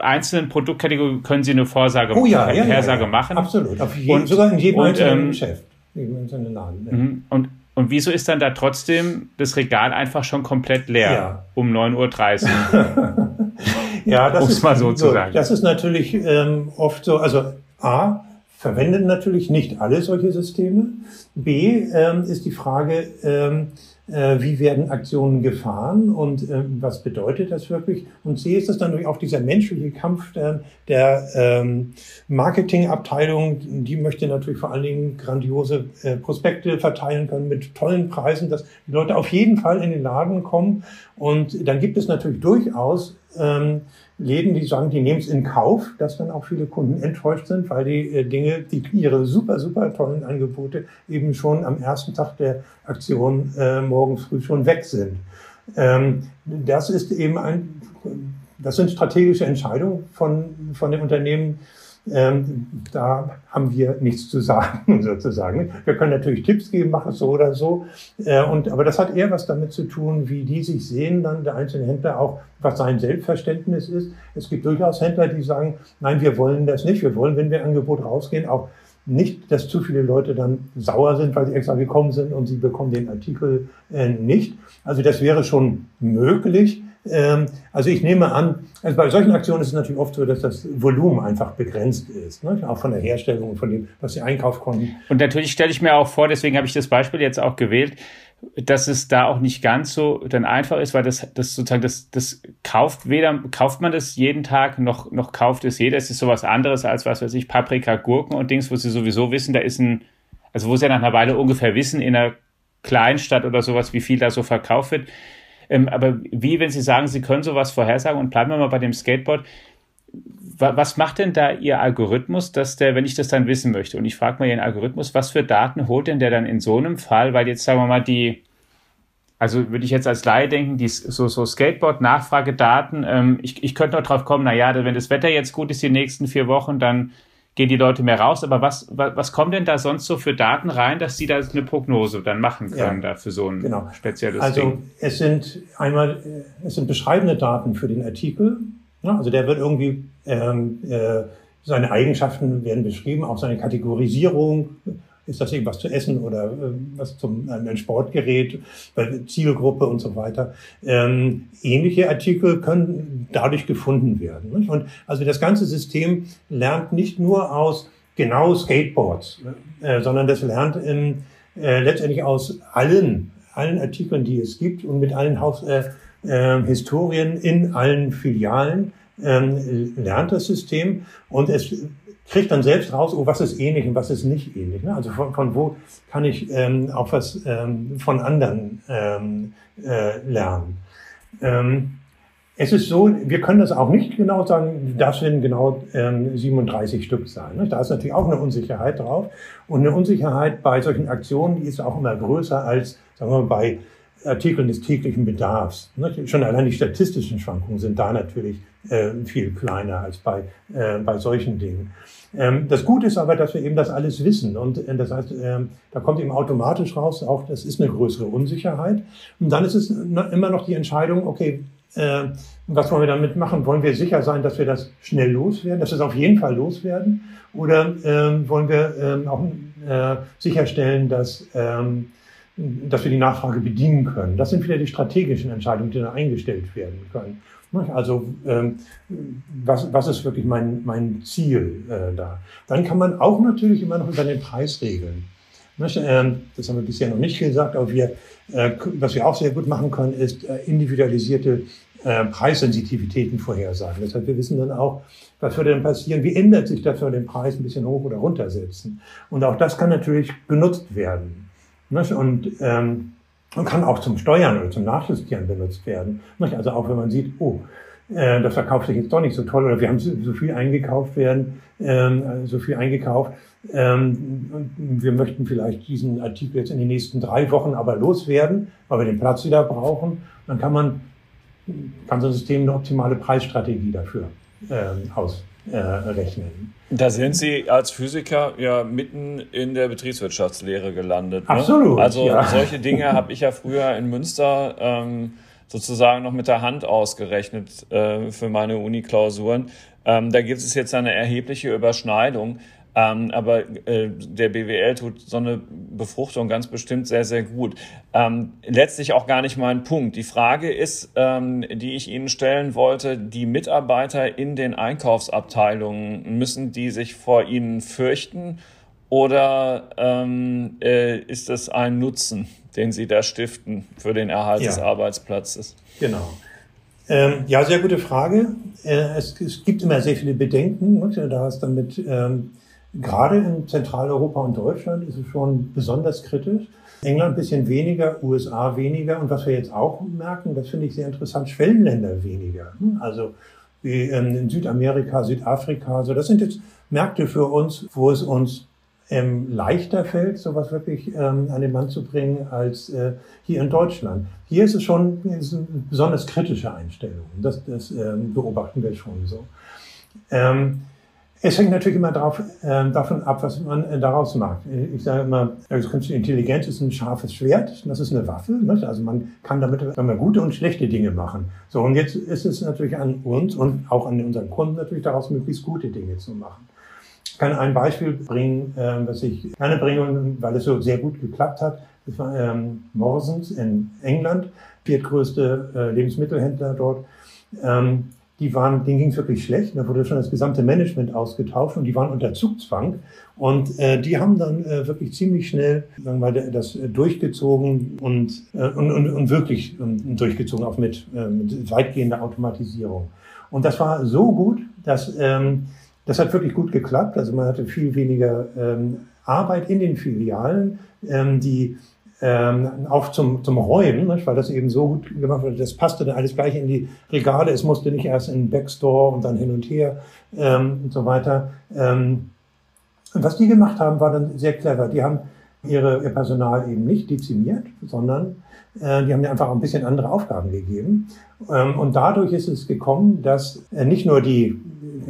einzelnen Produktkategorie, können Sie eine Vorsage, oh, ja, ja, Hersage ja, ja. machen? Absolut, auf jeden, und, sogar in jedem und, einzelnen ähm, Geschäft. Laden, ja. Mhm. und, und wieso ist dann da trotzdem das Regal einfach schon komplett leer ja. um 9.30 Uhr? <laughs> ja, das ist mal so, so zu sagen. Das ist natürlich ähm, oft so, also A, verwendet natürlich nicht alle solche Systeme. B ähm, ist die Frage, ähm, äh, wie werden Aktionen gefahren und ähm, was bedeutet das wirklich? Und C ist das dann natürlich auch dieser menschliche Kampf der, der ähm, Marketingabteilung, die möchte natürlich vor allen Dingen grandiose äh, Prospekte verteilen können mit tollen Preisen, dass die Leute auf jeden Fall in den Laden kommen. Und dann gibt es natürlich durchaus ähm, Läden, die sagen, die nehmen es in Kauf, dass dann auch viele Kunden enttäuscht sind, weil die äh, Dinge, die ihre super, super tollen Angebote eben schon am ersten Tag der Aktion äh, morgens früh schon weg sind. Ähm, das ist eben ein, das sind strategische Entscheidungen von, von den Unternehmen, ähm, da haben wir nichts zu sagen, <laughs> sozusagen. Wir können natürlich Tipps geben, mach es so oder so. Äh, und, aber das hat eher was damit zu tun, wie die sich sehen, dann der einzelne Händler auch, was sein Selbstverständnis ist. Es gibt durchaus Händler, die sagen, nein, wir wollen das nicht. Wir wollen, wenn wir Angebot rausgehen, auch nicht, dass zu viele Leute dann sauer sind, weil sie extra gekommen sind und sie bekommen den Artikel äh, nicht. Also das wäre schon möglich. Ähm, also ich nehme an, also bei solchen Aktionen ist es natürlich oft so, dass das Volumen einfach begrenzt ist, ne? auch von der Herstellung, von dem, was sie einkaufen konnten. Und natürlich stelle ich mir auch vor, deswegen habe ich das Beispiel jetzt auch gewählt, dass es da auch nicht ganz so dann einfach ist, weil das, das sozusagen, das, das kauft weder, kauft man das jeden Tag, noch, noch kauft es jeder. Es ist sowas anderes als, was weiß ich, Paprika, Gurken und Dings, wo sie sowieso wissen, da ist ein, also wo sie ja nach einer Weile ungefähr wissen, in einer Kleinstadt oder sowas, wie viel da so verkauft wird. Ähm, aber wie, wenn Sie sagen, Sie können sowas vorhersagen und bleiben wir mal bei dem Skateboard, was macht denn da Ihr Algorithmus, dass der, wenn ich das dann wissen möchte, und ich frage mal Ihren Algorithmus, was für Daten holt denn der dann in so einem Fall, weil jetzt sagen wir mal die, also würde ich jetzt als Laie denken, die so, so Skateboard-Nachfragedaten, ähm, ich, ich könnte noch drauf kommen, naja, wenn das Wetter jetzt gut ist die nächsten vier Wochen, dann gehen die Leute mehr raus. Aber was, was, was kommen denn da sonst so für Daten rein, dass sie da eine Prognose dann machen können ja, da für so ein genau. spezielles also, Ding? Also es sind einmal, es sind beschreibende Daten für den Artikel. Ja, also der wird irgendwie, ähm, äh, seine Eigenschaften werden beschrieben, auch seine Kategorisierung, ist das irgendwas zu essen oder äh, was zum ein Sportgerät, Zielgruppe und so weiter. Ähm, ähnliche Artikel können dadurch gefunden werden. Nicht? Und also das ganze System lernt nicht nur aus genau Skateboards, äh, sondern das lernt in, äh, letztendlich aus allen allen Artikeln, die es gibt und mit allen Haus, äh, äh, Historien in allen Filialen ähm, lernt das System und es kriegt dann selbst raus, oh, was ist ähnlich und was ist nicht ähnlich. Ne? Also von, von wo kann ich ähm, auch was ähm, von anderen ähm, äh, lernen. Ähm, es ist so, wir können das auch nicht genau sagen, das werden genau ähm, 37 Stück sein. Ne? Da ist natürlich auch eine Unsicherheit drauf. Und eine Unsicherheit bei solchen Aktionen, die ist auch immer größer als, sagen wir mal, bei Artikeln des täglichen Bedarfs. Ne? Schon allein die statistischen Schwankungen sind da natürlich äh, viel kleiner als bei, äh, bei solchen Dingen. Ähm, das Gute ist aber, dass wir eben das alles wissen. Und äh, das heißt, da kommt eben automatisch raus, auch das ist eine größere Unsicherheit. Und dann ist es immer noch die Entscheidung, okay, was wollen wir damit machen? Wollen wir sicher sein, dass wir das schnell loswerden, dass wir es auf jeden Fall loswerden? Oder ähm, wollen wir ähm, auch äh, sicherstellen, dass, ähm, dass wir die Nachfrage bedienen können? Das sind wieder die strategischen Entscheidungen, die dann eingestellt werden können. Also ähm, was, was ist wirklich mein, mein Ziel äh, da? Dann kann man auch natürlich immer noch über den Preis regeln. Ähm, das haben wir bisher noch nicht gesagt, aber wir, äh, was wir auch sehr gut machen können, ist äh, individualisierte äh, Preissensitivitäten vorhersagen. Das heißt, wir wissen dann auch, was würde denn passieren, wie ändert sich das, wenn den Preis ein bisschen hoch oder runter setzen. Und auch das kann natürlich genutzt werden. Und ähm, und kann auch zum Steuern oder zum Nachjustieren benutzt werden. Also auch wenn man sieht, oh, äh, das verkauft sich jetzt doch nicht so toll oder wir haben so viel eingekauft werden, ähm, so viel eingekauft. Ähm, und wir möchten vielleicht diesen Artikel jetzt in den nächsten drei Wochen aber loswerden, weil wir den Platz wieder brauchen. Dann kann man, kann so ein System eine optimale Preisstrategie dafür ähm, ausrechnen. Da sind Sie als Physiker ja mitten in der Betriebswirtschaftslehre gelandet. Ne? Absolut. Also ja. solche Dinge habe ich ja früher in Münster ähm, sozusagen noch mit der Hand ausgerechnet äh, für meine Uni-Klausuren. Ähm, da gibt es jetzt eine erhebliche Überschneidung. Ähm, aber äh, der BWL tut so eine Befruchtung ganz bestimmt sehr, sehr gut. Ähm, letztlich auch gar nicht mein Punkt. Die Frage ist, ähm, die ich Ihnen stellen wollte, die Mitarbeiter in den Einkaufsabteilungen, müssen die sich vor Ihnen fürchten oder ähm, äh, ist es ein Nutzen, den Sie da stiften für den Erhalt ja. des Arbeitsplatzes? Genau. Ähm, ja, sehr gute Frage. Äh, es, es, gibt immer sehr viele Bedenken. Ne? Da ist damit ähm, Gerade in Zentraleuropa und Deutschland ist es schon besonders kritisch. England ein bisschen weniger, USA weniger. Und was wir jetzt auch merken, das finde ich sehr interessant, Schwellenländer weniger. Also wie in Südamerika, Südafrika. Also das sind jetzt Märkte für uns, wo es uns ähm, leichter fällt, sowas wirklich ähm, an den Mann zu bringen, als äh, hier in Deutschland. Hier ist es schon ist eine besonders kritische Einstellung. Das, das ähm, beobachten wir schon so. Ähm, es hängt natürlich immer drauf, äh, davon ab, was man äh, daraus macht. Ich sage immer, also künstliche Intelligenz ist ein scharfes Schwert, das ist eine Waffe. Ne? Also man kann damit man gute und schlechte Dinge machen. So, und jetzt ist es natürlich an uns und auch an unseren Kunden natürlich daraus möglichst gute Dinge zu machen. Ich kann ein Beispiel bringen, äh, was ich gerne bringe, weil es so sehr gut geklappt hat. Das war ähm, Morsens in England, viertgrößte äh, Lebensmittelhändler dort. Ähm, die waren, denen ging es wirklich schlecht. Da wurde schon das gesamte Management ausgetauscht und die waren unter Zugzwang. Und äh, die haben dann äh, wirklich ziemlich schnell sagen wir mal, das äh, durchgezogen und, äh, und, und, und wirklich ähm, durchgezogen, auch mit, äh, mit weitgehender Automatisierung. Und das war so gut, dass ähm, das hat wirklich gut geklappt. Also man hatte viel weniger ähm, Arbeit in den Filialen. Ähm, die ähm, auch zum, zum Räumen, nicht? weil das eben so gut gemacht wurde. Das passte dann alles gleich in die Regale. Es musste nicht erst in den Backstore und dann hin und her ähm, und so weiter. Ähm, und was die gemacht haben, war dann sehr clever. Die haben ihre, ihr Personal eben nicht dezimiert, sondern äh, die haben einfach ein bisschen andere Aufgaben gegeben. Ähm, und dadurch ist es gekommen, dass äh, nicht nur die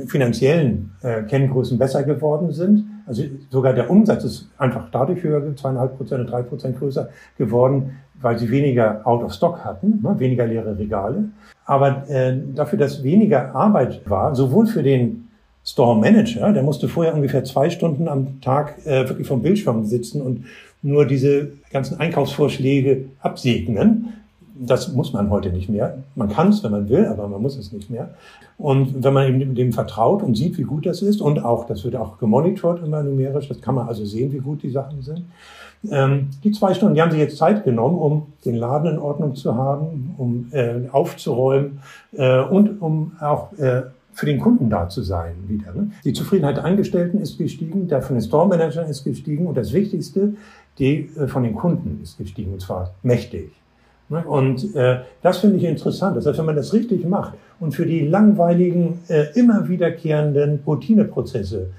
finanziellen äh, Kenngrößen besser geworden sind, also sogar der Umsatz ist einfach dadurch höher, zweieinhalb Prozent und drei Prozent größer geworden, weil sie weniger out of stock hatten, ne, weniger leere Regale. Aber äh, dafür, dass weniger Arbeit war, sowohl für den Store Manager, der musste vorher ungefähr zwei Stunden am Tag äh, wirklich vom Bildschirm sitzen und nur diese ganzen Einkaufsvorschläge absegnen. Das muss man heute nicht mehr. Man kann es, wenn man will, aber man muss es nicht mehr. Und wenn man eben dem vertraut und sieht, wie gut das ist und auch, das wird auch gemonitort immer numerisch, das kann man also sehen, wie gut die Sachen sind. Ähm, die zwei Stunden, die haben sich jetzt Zeit genommen, um den Laden in Ordnung zu haben, um äh, aufzuräumen äh, und um auch äh, für den Kunden da zu sein wieder. Ne? Die Zufriedenheit der Angestellten ist gestiegen, der von den Store Managern ist gestiegen und das Wichtigste, die äh, von den Kunden ist gestiegen und zwar mächtig. Ne? Und äh, das finde ich interessant. Das heißt, wenn man das richtig macht und für die langweiligen, äh, immer wiederkehrenden Routineprozesse,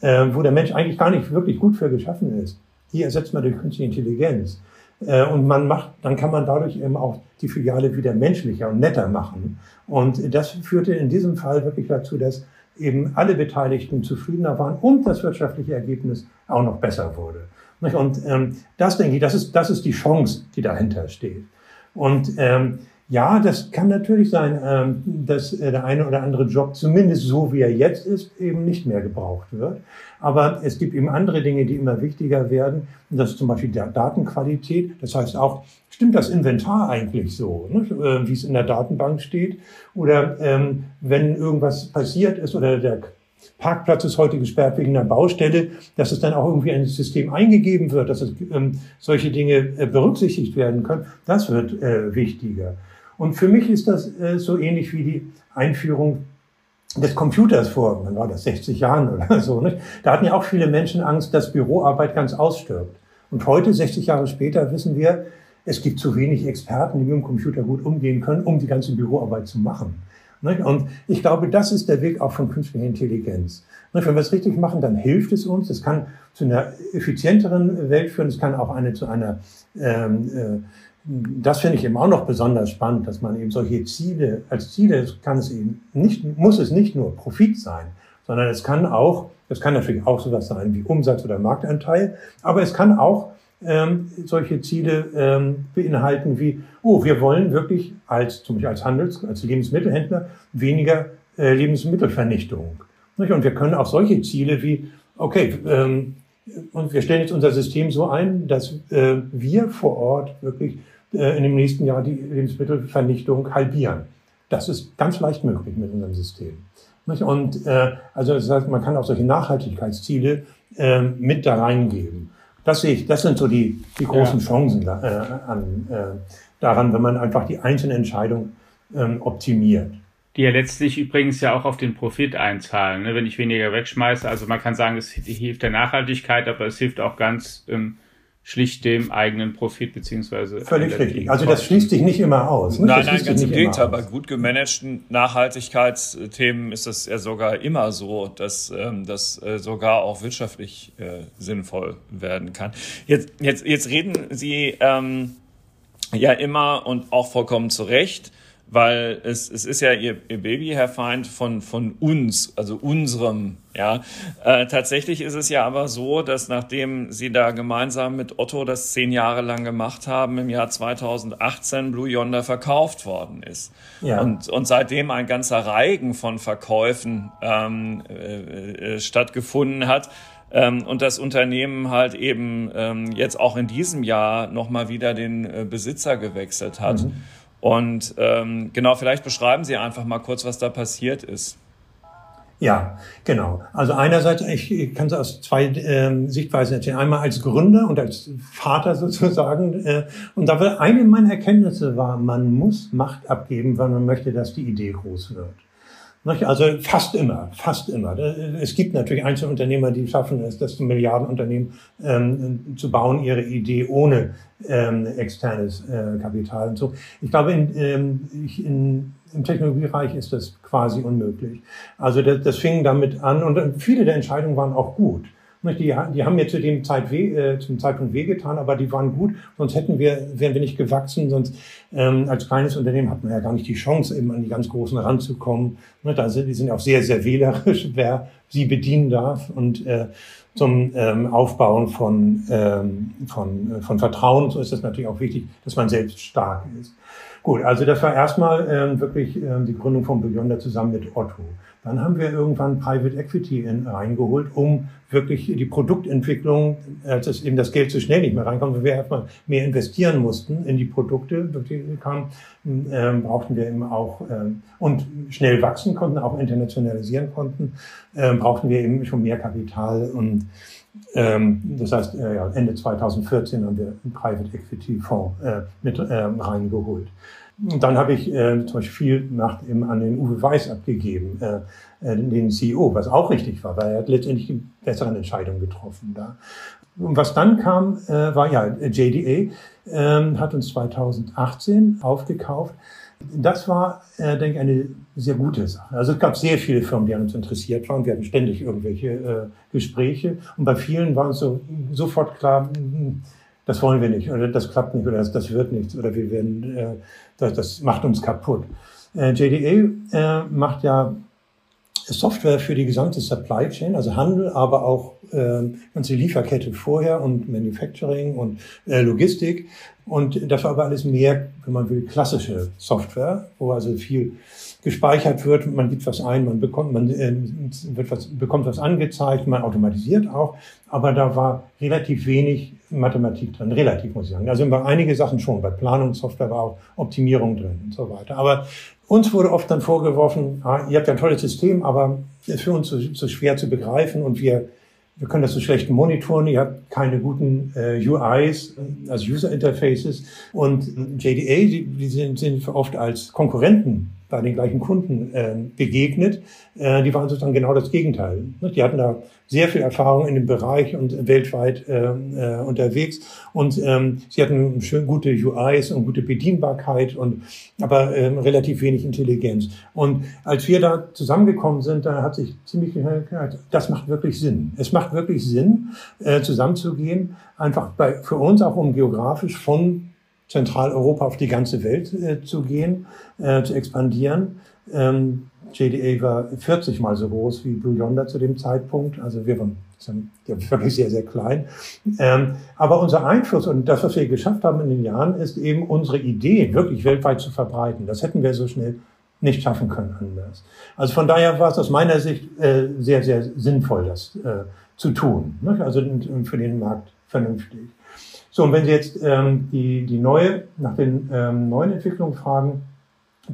äh, wo der Mensch eigentlich gar nicht wirklich gut für geschaffen ist, die ersetzt man durch künstliche Intelligenz. Äh, und man macht, dann kann man dadurch eben auch die Filiale wieder menschlicher und netter machen. Und das führte in diesem Fall wirklich dazu, dass eben alle Beteiligten zufriedener waren und das wirtschaftliche Ergebnis auch noch besser wurde. Und ähm, das denke ich, das ist, das ist die Chance, die dahinter steht. Und ähm, ja, das kann natürlich sein, ähm, dass äh, der eine oder andere Job, zumindest so wie er jetzt ist, eben nicht mehr gebraucht wird. Aber es gibt eben andere Dinge, die immer wichtiger werden. Und das ist zum Beispiel die Datenqualität. Das heißt auch, stimmt das Inventar eigentlich so, ne? Äh, wie es in der Datenbank steht? Oder ähm, wenn irgendwas passiert ist oder der Parkplatz ist heute gesperrt wegen einer Baustelle, dass es dann auch irgendwie ein System eingegeben wird, dass es, ähm, solche Dinge äh, berücksichtigt werden können, das wird äh, wichtiger. Und für mich ist das äh, so ähnlich wie die Einführung des Computers vor, wann war das, 60 Jahren oder <laughs> so. Nicht? Da hatten ja auch viele Menschen Angst, dass Büroarbeit ganz ausstirbt. Und heute, 60 Jahre später, wissen wir, es gibt zu wenig Experten, die mit dem Computer gut umgehen können, um die ganze Büroarbeit zu machen. Und ich glaube, das ist der Weg auch von künstlicher Intelligenz. Wenn wir es richtig machen, dann hilft es uns. Es kann zu einer effizienteren Welt führen. Es kann auch eine zu einer, ähm, äh, das finde ich eben auch noch besonders spannend, dass man eben solche Ziele, als Ziele kann es eben nicht, muss es nicht nur Profit sein, sondern es kann auch, es kann natürlich auch sowas sein wie Umsatz oder Marktanteil, aber es kann auch ähm, solche Ziele ähm, beinhalten wie, oh, wir wollen wirklich als, zum Beispiel als Handels-, als Lebensmittelhändler weniger äh, Lebensmittelvernichtung. Nicht? Und wir können auch solche Ziele wie, okay, ähm, und wir stellen jetzt unser System so ein, dass äh, wir vor Ort wirklich äh, in dem nächsten Jahr die Lebensmittelvernichtung halbieren. Das ist ganz leicht möglich mit unserem System. Nicht? Und äh, also das heißt, man kann auch solche Nachhaltigkeitsziele äh, mit da reingeben. Das sehe ich, das sind so die, die großen ja. Chancen da, äh, an, äh, daran, wenn man einfach die einzelne Entscheidung ähm, optimiert. Die ja letztlich übrigens ja auch auf den Profit einzahlen, ne? wenn ich weniger wegschmeiße. Also man kann sagen, es hilft der Nachhaltigkeit, aber es hilft auch ganz ähm, schlicht dem eigenen Profit beziehungsweise völlig richtig. Also das schließt sich nicht immer aus. Ne? Nein, nein, ganz im Gegenteil. Bei gut gemanagten Nachhaltigkeitsthemen ist es ja sogar immer so, dass ähm, das äh, sogar auch wirtschaftlich äh, sinnvoll werden kann. Jetzt, jetzt, jetzt reden Sie ähm, ja immer und auch vollkommen zu Recht weil es, es ist ja ihr, ihr Baby, Herr Feind, von, von uns, also unserem, ja. Äh, tatsächlich ist es ja aber so, dass nachdem Sie da gemeinsam mit Otto das zehn Jahre lang gemacht haben, im Jahr 2018 Blue Yonder verkauft worden ist. Ja. Und, und seitdem ein ganzer Reigen von Verkäufen ähm, äh, äh, stattgefunden hat, ähm, und das Unternehmen halt eben ähm, jetzt auch in diesem Jahr nochmal wieder den äh, Besitzer gewechselt hat. Mhm. Und ähm, genau, vielleicht beschreiben Sie einfach mal kurz, was da passiert ist. Ja, genau. Also einerseits, ich kann es aus zwei äh, Sichtweisen erzählen. Einmal als Gründer und als Vater <laughs> sozusagen. Äh, und da war eine meiner Erkenntnisse war, man muss Macht abgeben, wenn man möchte, dass die Idee groß wird. Also fast immer, fast immer. Es gibt natürlich Einzelunternehmer, die schaffen es, das Milliardenunternehmen ähm, zu bauen, ihre Idee ohne ähm, externes äh, Kapital und so. Ich glaube, in, ähm, in, im Technologiebereich ist das quasi unmöglich. Also das, das fing damit an und viele der Entscheidungen waren auch gut. Die, die haben mir zu dem Zeit weh, äh, zum Zeitpunkt wehgetan, aber die waren gut, sonst hätten wir, wären wir nicht gewachsen, sonst ähm, als kleines Unternehmen hat man ja gar nicht die Chance, eben an die ganz Großen ranzukommen. Ne, da sind, die sind auch sehr, sehr wählerisch, <laughs> wer sie bedienen darf und äh, zum ähm, Aufbauen von, ähm, von, äh, von Vertrauen, so ist es natürlich auch wichtig, dass man selbst stark ist. Gut, also das war erstmal ähm, wirklich ähm, die Gründung von Beyonder zusammen mit Otto. Dann haben wir irgendwann Private Equity in, reingeholt, um wirklich die Produktentwicklung, als es eben das Geld so schnell nicht mehr reinkommt, weil wir erstmal mehr investieren mussten in die Produkte, die kamen, ähm, brauchten wir eben auch ähm, und schnell wachsen konnten, auch internationalisieren konnten, ähm, brauchten wir eben schon mehr Kapital und ähm, das heißt, äh, ja, Ende 2014 haben wir einen Private Equity Fonds äh, mit äh, reingeholt. Und dann habe ich äh, zum Beispiel viel Macht eben an den Uwe Weiß abgegeben, äh, äh den CEO, was auch richtig war, weil er hat letztendlich die besseren Entscheidungen getroffen da. Und was dann kam, äh, war ja, JDA äh, hat uns 2018 aufgekauft. Das war, äh, denke ich, eine sehr gute Sache. Also es gab sehr viele Firmen, die an uns interessiert waren. Wir hatten ständig irgendwelche äh, Gespräche. Und bei vielen war es so sofort klar, hm, das wollen wir nicht oder das klappt nicht oder das, das wird nichts oder wir werden, äh, das, das macht uns kaputt. Äh, JDA äh, macht ja Software für die gesamte Supply Chain, also Handel, aber auch äh, ganze Lieferkette vorher und Manufacturing und äh, Logistik. Und das war aber alles mehr, wenn man will, klassische Software, wo also viel gespeichert wird, man gibt was ein, man bekommt, man äh, wird was, bekommt was angezeigt, man automatisiert auch, aber da war relativ wenig Mathematik drin, relativ muss ich sagen. Also bei einige Sachen schon, bei Planungssoftware war auch Optimierung drin und so weiter. Aber uns wurde oft dann vorgeworfen, ah, ihr habt ja ein tolles System, aber es ist für uns so, so schwer zu begreifen und wir wir können das so schlecht monitoren, ihr habt keine guten äh, UIs, also User Interfaces. Und JDA, die, die sind, sind oft als Konkurrenten bei den gleichen Kunden äh, begegnet. Äh, die waren sozusagen genau das Gegenteil. Die hatten da sehr viel Erfahrung in dem Bereich und weltweit äh, äh, unterwegs. Und ähm, sie hatten schön gute UIs und gute Bedienbarkeit und aber ähm, relativ wenig Intelligenz. Und als wir da zusammengekommen sind, da hat sich ziemlich gesagt, das macht wirklich Sinn. Es macht wirklich Sinn, äh, zusammenzugehen, einfach bei, für uns auch um geografisch von Zentraleuropa auf die ganze Welt äh, zu gehen, äh, zu expandieren. Ähm, JDA war 40 mal so groß wie Blue Yonder zu dem Zeitpunkt. Also wir waren ja, wirklich sehr, sehr klein. Ähm, aber unser Einfluss und das, was wir geschafft haben in den Jahren, ist eben unsere Idee wirklich weltweit zu verbreiten. Das hätten wir so schnell nicht schaffen können anders. Also von daher war es aus meiner Sicht äh, sehr, sehr sinnvoll, das äh, zu tun. Ne? Also für den Markt vernünftig. So, und wenn Sie jetzt ähm, die, die neue, nach den ähm, neuen Entwicklungen fragen,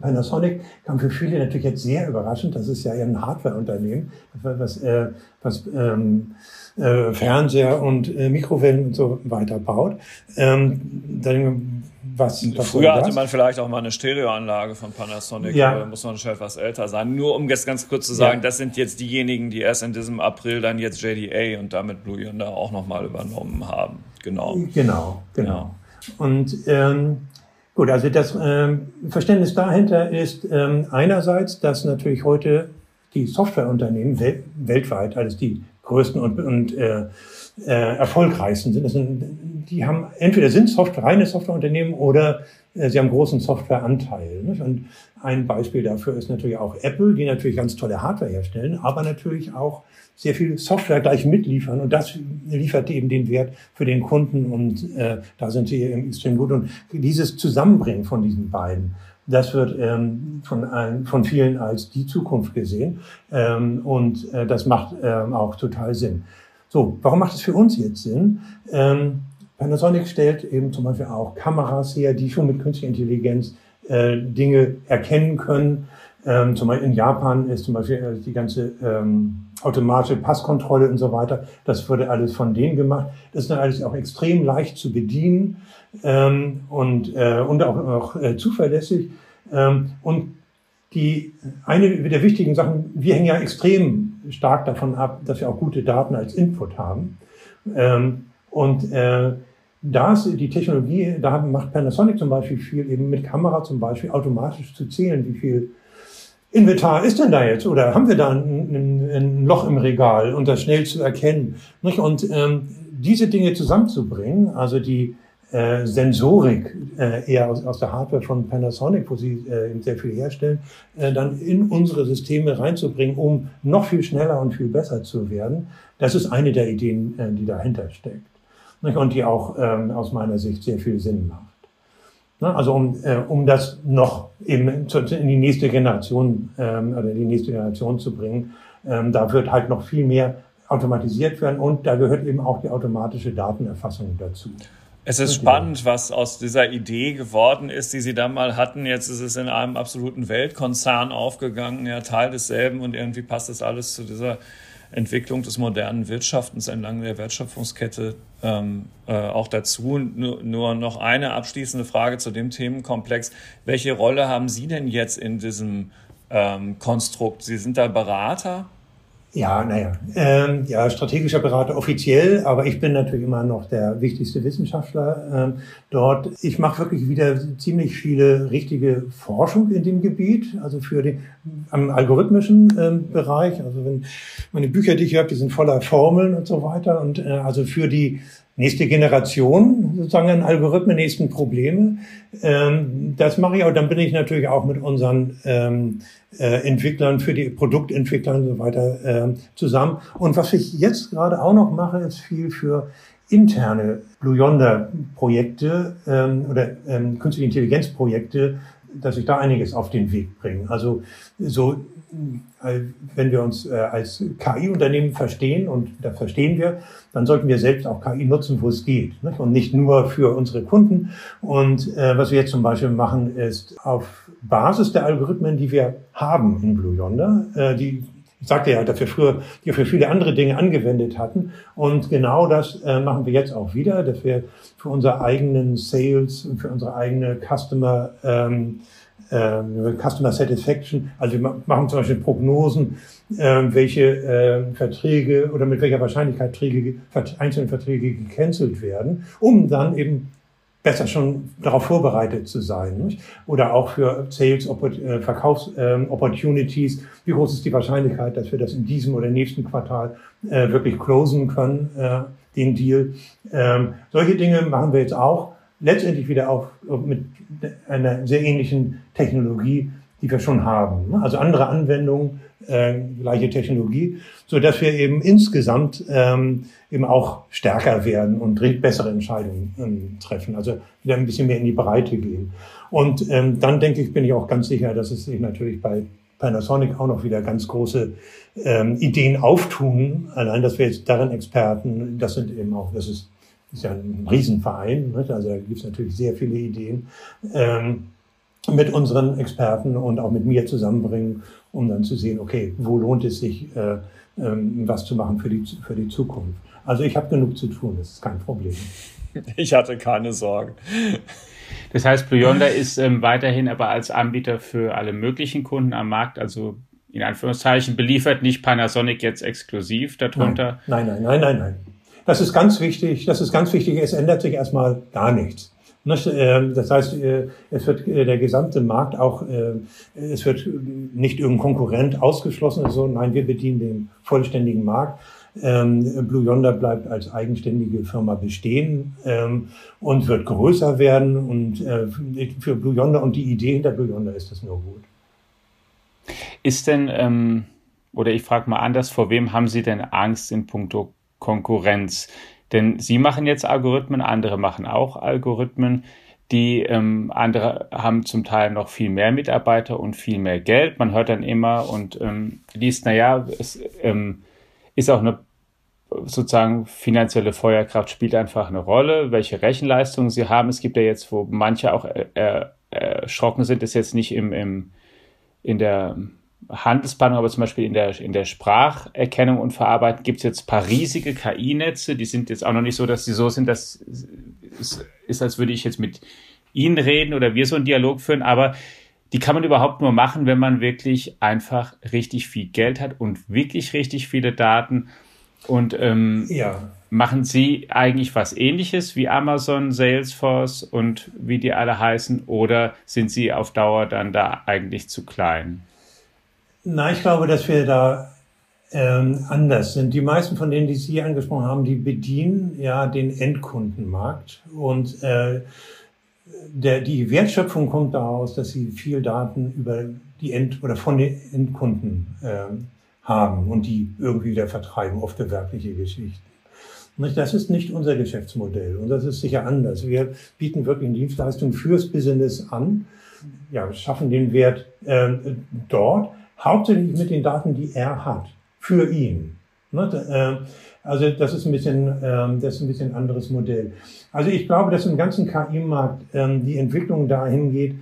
Panasonic kam für viele natürlich jetzt sehr überraschend. Das ist ja ein Hardwareunternehmen, was, äh, was ähm, äh, Fernseher und äh, Mikrowellen und so weiter baut. Ähm, dann, was, was Früher hatte man vielleicht auch mal eine Stereoanlage von Panasonic, ja. aber muss man schon etwas älter sein. Nur um jetzt ganz kurz zu sagen, ja. das sind jetzt diejenigen, die erst in diesem April dann jetzt JDA und damit Blue Yonder auch nochmal übernommen haben. Genau. Genau, genau. Ja. Und ähm, gut, also das ähm, Verständnis dahinter ist ähm, einerseits, dass natürlich heute die Softwareunternehmen wel weltweit, also die größten und, und äh, äh, erfolgreichsten sind. Das sind. Die haben entweder sind Software, reine Softwareunternehmen oder äh, sie haben großen Softwareanteil. Nicht? Und ein Beispiel dafür ist natürlich auch Apple, die natürlich ganz tolle Hardware herstellen, aber natürlich auch sehr viel Software gleich mitliefern und das liefert eben den Wert für den Kunden und äh, da sind sie extrem gut. Und dieses Zusammenbringen von diesen beiden, das wird ähm, von, ein, von vielen als die Zukunft gesehen ähm, und äh, das macht ähm, auch total Sinn. So, warum macht es für uns jetzt Sinn? Ähm, Panasonic stellt eben zum Beispiel auch Kameras her, die schon mit künstlicher Intelligenz äh, Dinge erkennen können. Ähm, zum Beispiel in Japan ist zum Beispiel äh, die ganze ähm, automatische Passkontrolle und so weiter. Das wurde alles von denen gemacht. Das ist dann alles auch extrem leicht zu bedienen ähm, und, äh, und auch, auch äh, zuverlässig. Ähm, und die eine der wichtigen Sachen, wir hängen ja extrem stark davon ab, dass wir auch gute Daten als Input haben. Ähm, und äh, da ist die Technologie, da macht Panasonic zum Beispiel viel, eben mit Kamera zum Beispiel automatisch zu zählen, wie viel Inventar ist denn da jetzt? Oder haben wir da ein, ein, Loch im Regal und das schnell zu erkennen? Nicht? Und ähm, diese Dinge zusammenzubringen, also die äh, Sensorik äh, eher aus, aus der Hardware von Panasonic, wo sie äh, sehr viel herstellen, äh, dann in unsere Systeme reinzubringen, um noch viel schneller und viel besser zu werden. Das ist eine der Ideen, äh, die dahinter steckt nicht? und die auch ähm, aus meiner Sicht sehr viel Sinn macht. Ne? Also um, äh, um das noch eben zu, in die nächste Generation ähm, oder die nächste Generation zu bringen, ähm, da wird halt noch viel mehr automatisiert werden und da gehört eben auch die automatische Datenerfassung dazu. Es ist spannend, was aus dieser Idee geworden ist, die Sie da mal hatten. Jetzt ist es in einem absoluten Weltkonzern aufgegangen, ja, Teil desselben und irgendwie passt das alles zu dieser Entwicklung des modernen Wirtschaftens entlang der Wertschöpfungskette ähm, äh, auch dazu. Nur, nur noch eine abschließende Frage zu dem Themenkomplex. Welche Rolle haben Sie denn jetzt in diesem ähm, Konstrukt? Sie sind da Berater? Ja, naja, ähm, ja, strategischer Berater offiziell, aber ich bin natürlich immer noch der wichtigste Wissenschaftler ähm, dort. Ich mache wirklich wieder ziemlich viele richtige Forschung in dem Gebiet, also für den am algorithmischen ähm, Bereich. Also wenn meine Bücher, die ich habe, die sind voller Formeln und so weiter und äh, also für die nächste Generation sozusagen an Algorithmen, nächsten Probleme. Ähm, das mache ich auch. Dann bin ich natürlich auch mit unseren ähm, äh, Entwicklern für die Produktentwickler und so weiter ähm, zusammen. Und was ich jetzt gerade auch noch mache, ist viel für interne Blue Yonder Projekte ähm, oder ähm, künstliche Intelligenz Projekte, dass ich da einiges auf den Weg bringe. Also so äh, wenn wir uns äh, als KI-Unternehmen verstehen, und das verstehen wir, dann sollten wir selbst auch KI nutzen, wo es geht. Nicht? Und nicht nur für unsere Kunden. Und äh, was wir jetzt zum Beispiel machen, ist auf Basis der Algorithmen, die wir haben in Blue Yonder, äh, die ich sagte ja, dass wir früher die für viele andere Dinge angewendet hatten. Und genau das äh, machen wir jetzt auch wieder, dass wir für unsere eigenen Sales und für unsere eigene Customer ähm, äh, Customer Satisfaction. Also wir machen zum Beispiel Prognosen, äh, welche äh, Verträge oder mit welcher Wahrscheinlichkeit Träge, einzelne Verträge gecancelt werden, um dann eben besser schon darauf vorbereitet zu sein. Nicht? Oder auch für Sales, äh, Verkaufs-Opportunities. Ähm, Wie groß ist die Wahrscheinlichkeit, dass wir das in diesem oder nächsten Quartal äh, wirklich closen können, äh, den Deal? Ähm, solche Dinge machen wir jetzt auch letztendlich wieder auf, mit einer sehr ähnlichen Technologie, die wir schon haben. Ne? Also andere Anwendungen, äh, gleiche Technologie, so dass wir eben insgesamt ähm, eben auch stärker werden und bessere Entscheidungen ähm, treffen. Also wieder ein bisschen mehr in die Breite gehen. Und ähm, dann denke ich, bin ich auch ganz sicher, dass es sich natürlich bei Panasonic auch noch wieder ganz große ähm, Ideen auftun. Allein, dass wir jetzt darin Experten, das sind eben auch, das ist ist ja ein Riesenverein, nicht? also da gibt es natürlich sehr viele Ideen, ähm, mit unseren Experten und auch mit mir zusammenbringen, um dann zu sehen, okay, wo lohnt es sich, äh, ähm, was zu machen für die, für die Zukunft. Also ich habe genug zu tun, das ist kein Problem. <laughs> Ich hatte keine Sorgen. Das heißt, Blue Yonder ist ähm, weiterhin aber als Anbieter für alle möglichen Kunden am Markt, also in Anführungszeichen beliefert, nicht Panasonic jetzt exklusiv darunter. Nein, nein, nein, nein, nein. Das ist ganz wichtig. Das ist ganz wichtig. Es ändert sich erstmal gar nichts. Ähm, das heißt, äh, es wird äh, der gesamte Markt auch, äh, es wird nicht irgendein Konkurrent ausgeschlossen. Also nein, wir bedienen den vollständigen Markt. Ähm, Blue Yonder bleibt als eigenständige Firma bestehen ähm, und wird größer werden. Und für Blue Yonder und die Idee hinter Blue Yonder ist das nur gut. Ist denn, oder ich frage mal anders, vor wem haben Sie denn Angst in puncto Konkurrenz. Denn sie machen jetzt Algorithmen, andere machen auch Algorithmen. Die ähm, andere haben zum Teil noch viel mehr Mitarbeiter und viel mehr Geld. Man hört dann immer und ähm, liest, naja, es ähm, ist auch eine sozusagen finanzielle Feuerkraft spielt einfach eine Rolle, welche Rechenleistungen sie haben. Es gibt ja jetzt, wo manche auch äh, äh, erschrocken sind, ist jetzt nicht im, im, in der Handelsplanung, aber zum Beispiel in der, in der Spracherkennung und Verarbeitung gibt es jetzt ein paar riesige KI-Netze, die sind jetzt auch noch nicht so, dass sie so sind, dass es ist, als würde ich jetzt mit Ihnen reden oder wir so einen Dialog führen, aber die kann man überhaupt nur machen, wenn man wirklich einfach richtig viel Geld hat und wirklich richtig viele Daten. Und ähm, ja. machen Sie eigentlich was ähnliches wie Amazon, Salesforce und wie die alle heißen? Oder sind Sie auf Dauer dann da eigentlich zu klein? Na, ich glaube, dass wir da ähm, anders sind. Die meisten von denen, die Sie angesprochen haben, die bedienen ja den Endkundenmarkt und äh, der, die Wertschöpfung kommt daraus, dass sie viel Daten über die End oder von den Endkunden ähm, haben und die irgendwie wieder vertreiben, oft gewerbliche Geschichten. Das ist nicht unser Geschäftsmodell und das ist sicher anders. Wir bieten wirklich Dienstleistungen fürs Business an, ja, schaffen den Wert äh, dort, hauptsächlich mit den Daten, die er hat, für ihn. Ne? Äh, also das ist ein bisschen, ähm, das ist ein bisschen anderes Modell. Also ich glaube, dass im ganzen KI-Markt ähm, die Entwicklung dahin geht,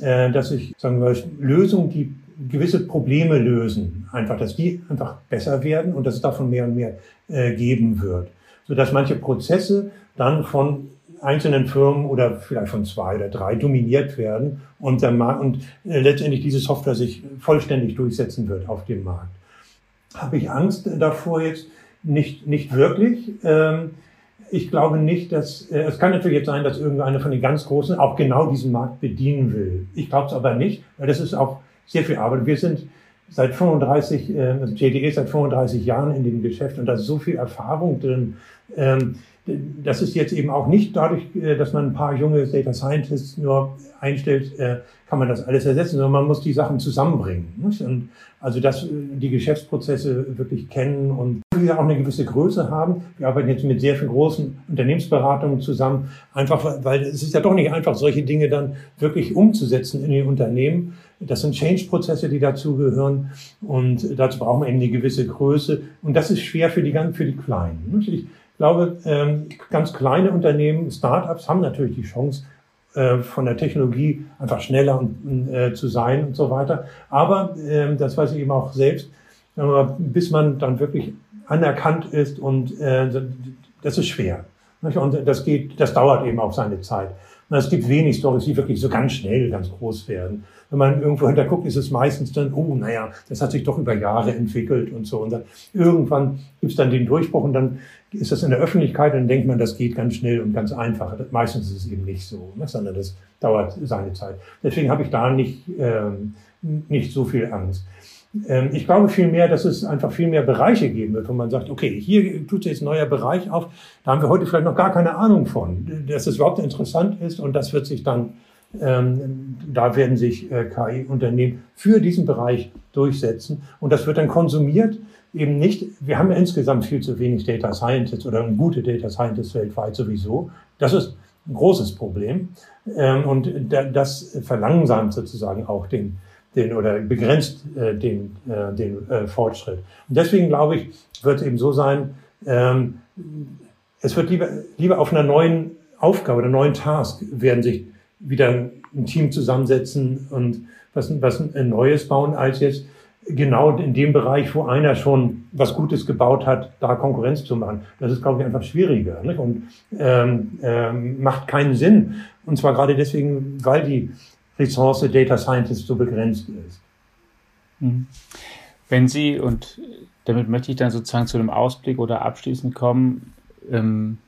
äh, dass ich sagen wir Lösungen, die gewisse Probleme lösen, einfach, dass die einfach besser werden und dass es davon mehr und mehr äh, geben wird, so dass manche Prozesse dann von einzelnen Firmen oder vielleicht von zwei oder drei dominiert werden und, der Markt, und äh, letztendlich diese Software sich vollständig durchsetzen wird auf dem Markt. Habe ich Angst davor jetzt? Nicht, nicht wirklich. Ähm, ich glaube nicht, dass äh, es kann natürlich jetzt sein, dass irgendeiner von den ganz Großen auch genau diesen Markt bedienen will. Ich glaube es aber nicht, weil das ist auch sehr viel Arbeit. Wir sind seit 35, äh, also JDE seit 35 Jahren in dem Geschäft und da ist so viel Erfahrung drin. Das ist jetzt eben auch nicht dadurch, äh, dass man ein paar junge Data Scientists nur einstellt, äh, kann man das alles ersetzen, sondern man muss die Sachen zusammenbringen. Und also, dass äh, die Geschäftsprozesse wirklich kennen und auch eine gewisse Größe haben. Wir arbeiten jetzt mit sehr vielen großen Unternehmensberatungen zusammen, einfach weil es ist ja doch nicht einfach, solche Dinge dann wirklich umzusetzen in den Unternehmen. Das sind Change-Prozesse, die dazugehören und dazu brauchen wir eben eine gewisse Größe und das ist schwer für die, für die Kleinen. Ich glaube, ähm, ganz kleine Unternehmen, Startups haben natürlich die Chance, äh, von der Technologie einfach schneller äh, zu sein und so weiter. Aber äh, das weiß ich eben auch selbst, bis man dann wirklich anerkannt ist und äh, das ist schwer. Und das geht, das dauert eben auch seine Zeit. Und es gibt wenig Stories, die wirklich so ganz schnell ganz groß werden. Wenn man irgendwo hinterguckt, ist es meistens dann, oh, naja, das hat sich doch über Jahre entwickelt und so. Und dann irgendwann gibt es dann den Durchbruch und dann ist das in der Öffentlichkeit und dann denkt man, das geht ganz schnell und ganz einfach. Meistens ist es eben nicht so, ne, sondern das dauert seine Zeit. Deswegen habe ich da nicht, ähm, nicht so viel Angst. Ähm, ich glaube vielmehr, dass es einfach viel mehr Bereiche geben wird, wo man sagt, okay, hier tut sich ein neuer Bereich auf, da haben wir heute vielleicht noch gar keine Ahnung von, dass es überhaupt interessant ist. Und das wird sich dann, ähm, da werden sich äh, KI-Unternehmen für diesen Bereich durchsetzen. Und das wird dann konsumiert, eben nicht, wir haben ja insgesamt viel zu wenig Data Scientists oder gute Data Scientists weltweit sowieso, das ist ein großes Problem. Ähm, und das verlangsamt sozusagen auch den den oder begrenzt äh, den, äh, den äh, Fortschritt. Und deswegen glaube ich, wird es eben so sein, ähm, es wird lieber, lieber auf einer neuen Aufgabe oder neuen Task werden sich wieder ein Team zusammensetzen und was, was ein Neues bauen, als jetzt genau in dem Bereich, wo einer schon was Gutes gebaut hat, da Konkurrenz zu machen. Das ist, glaube ich, einfach schwieriger nicht? und ähm, ähm, macht keinen Sinn. Und zwar gerade deswegen, weil die Ressource Data Scientist so begrenzt ist. Mhm. Wenn Sie, und damit möchte ich dann sozusagen zu einem Ausblick oder abschließend kommen, ähm,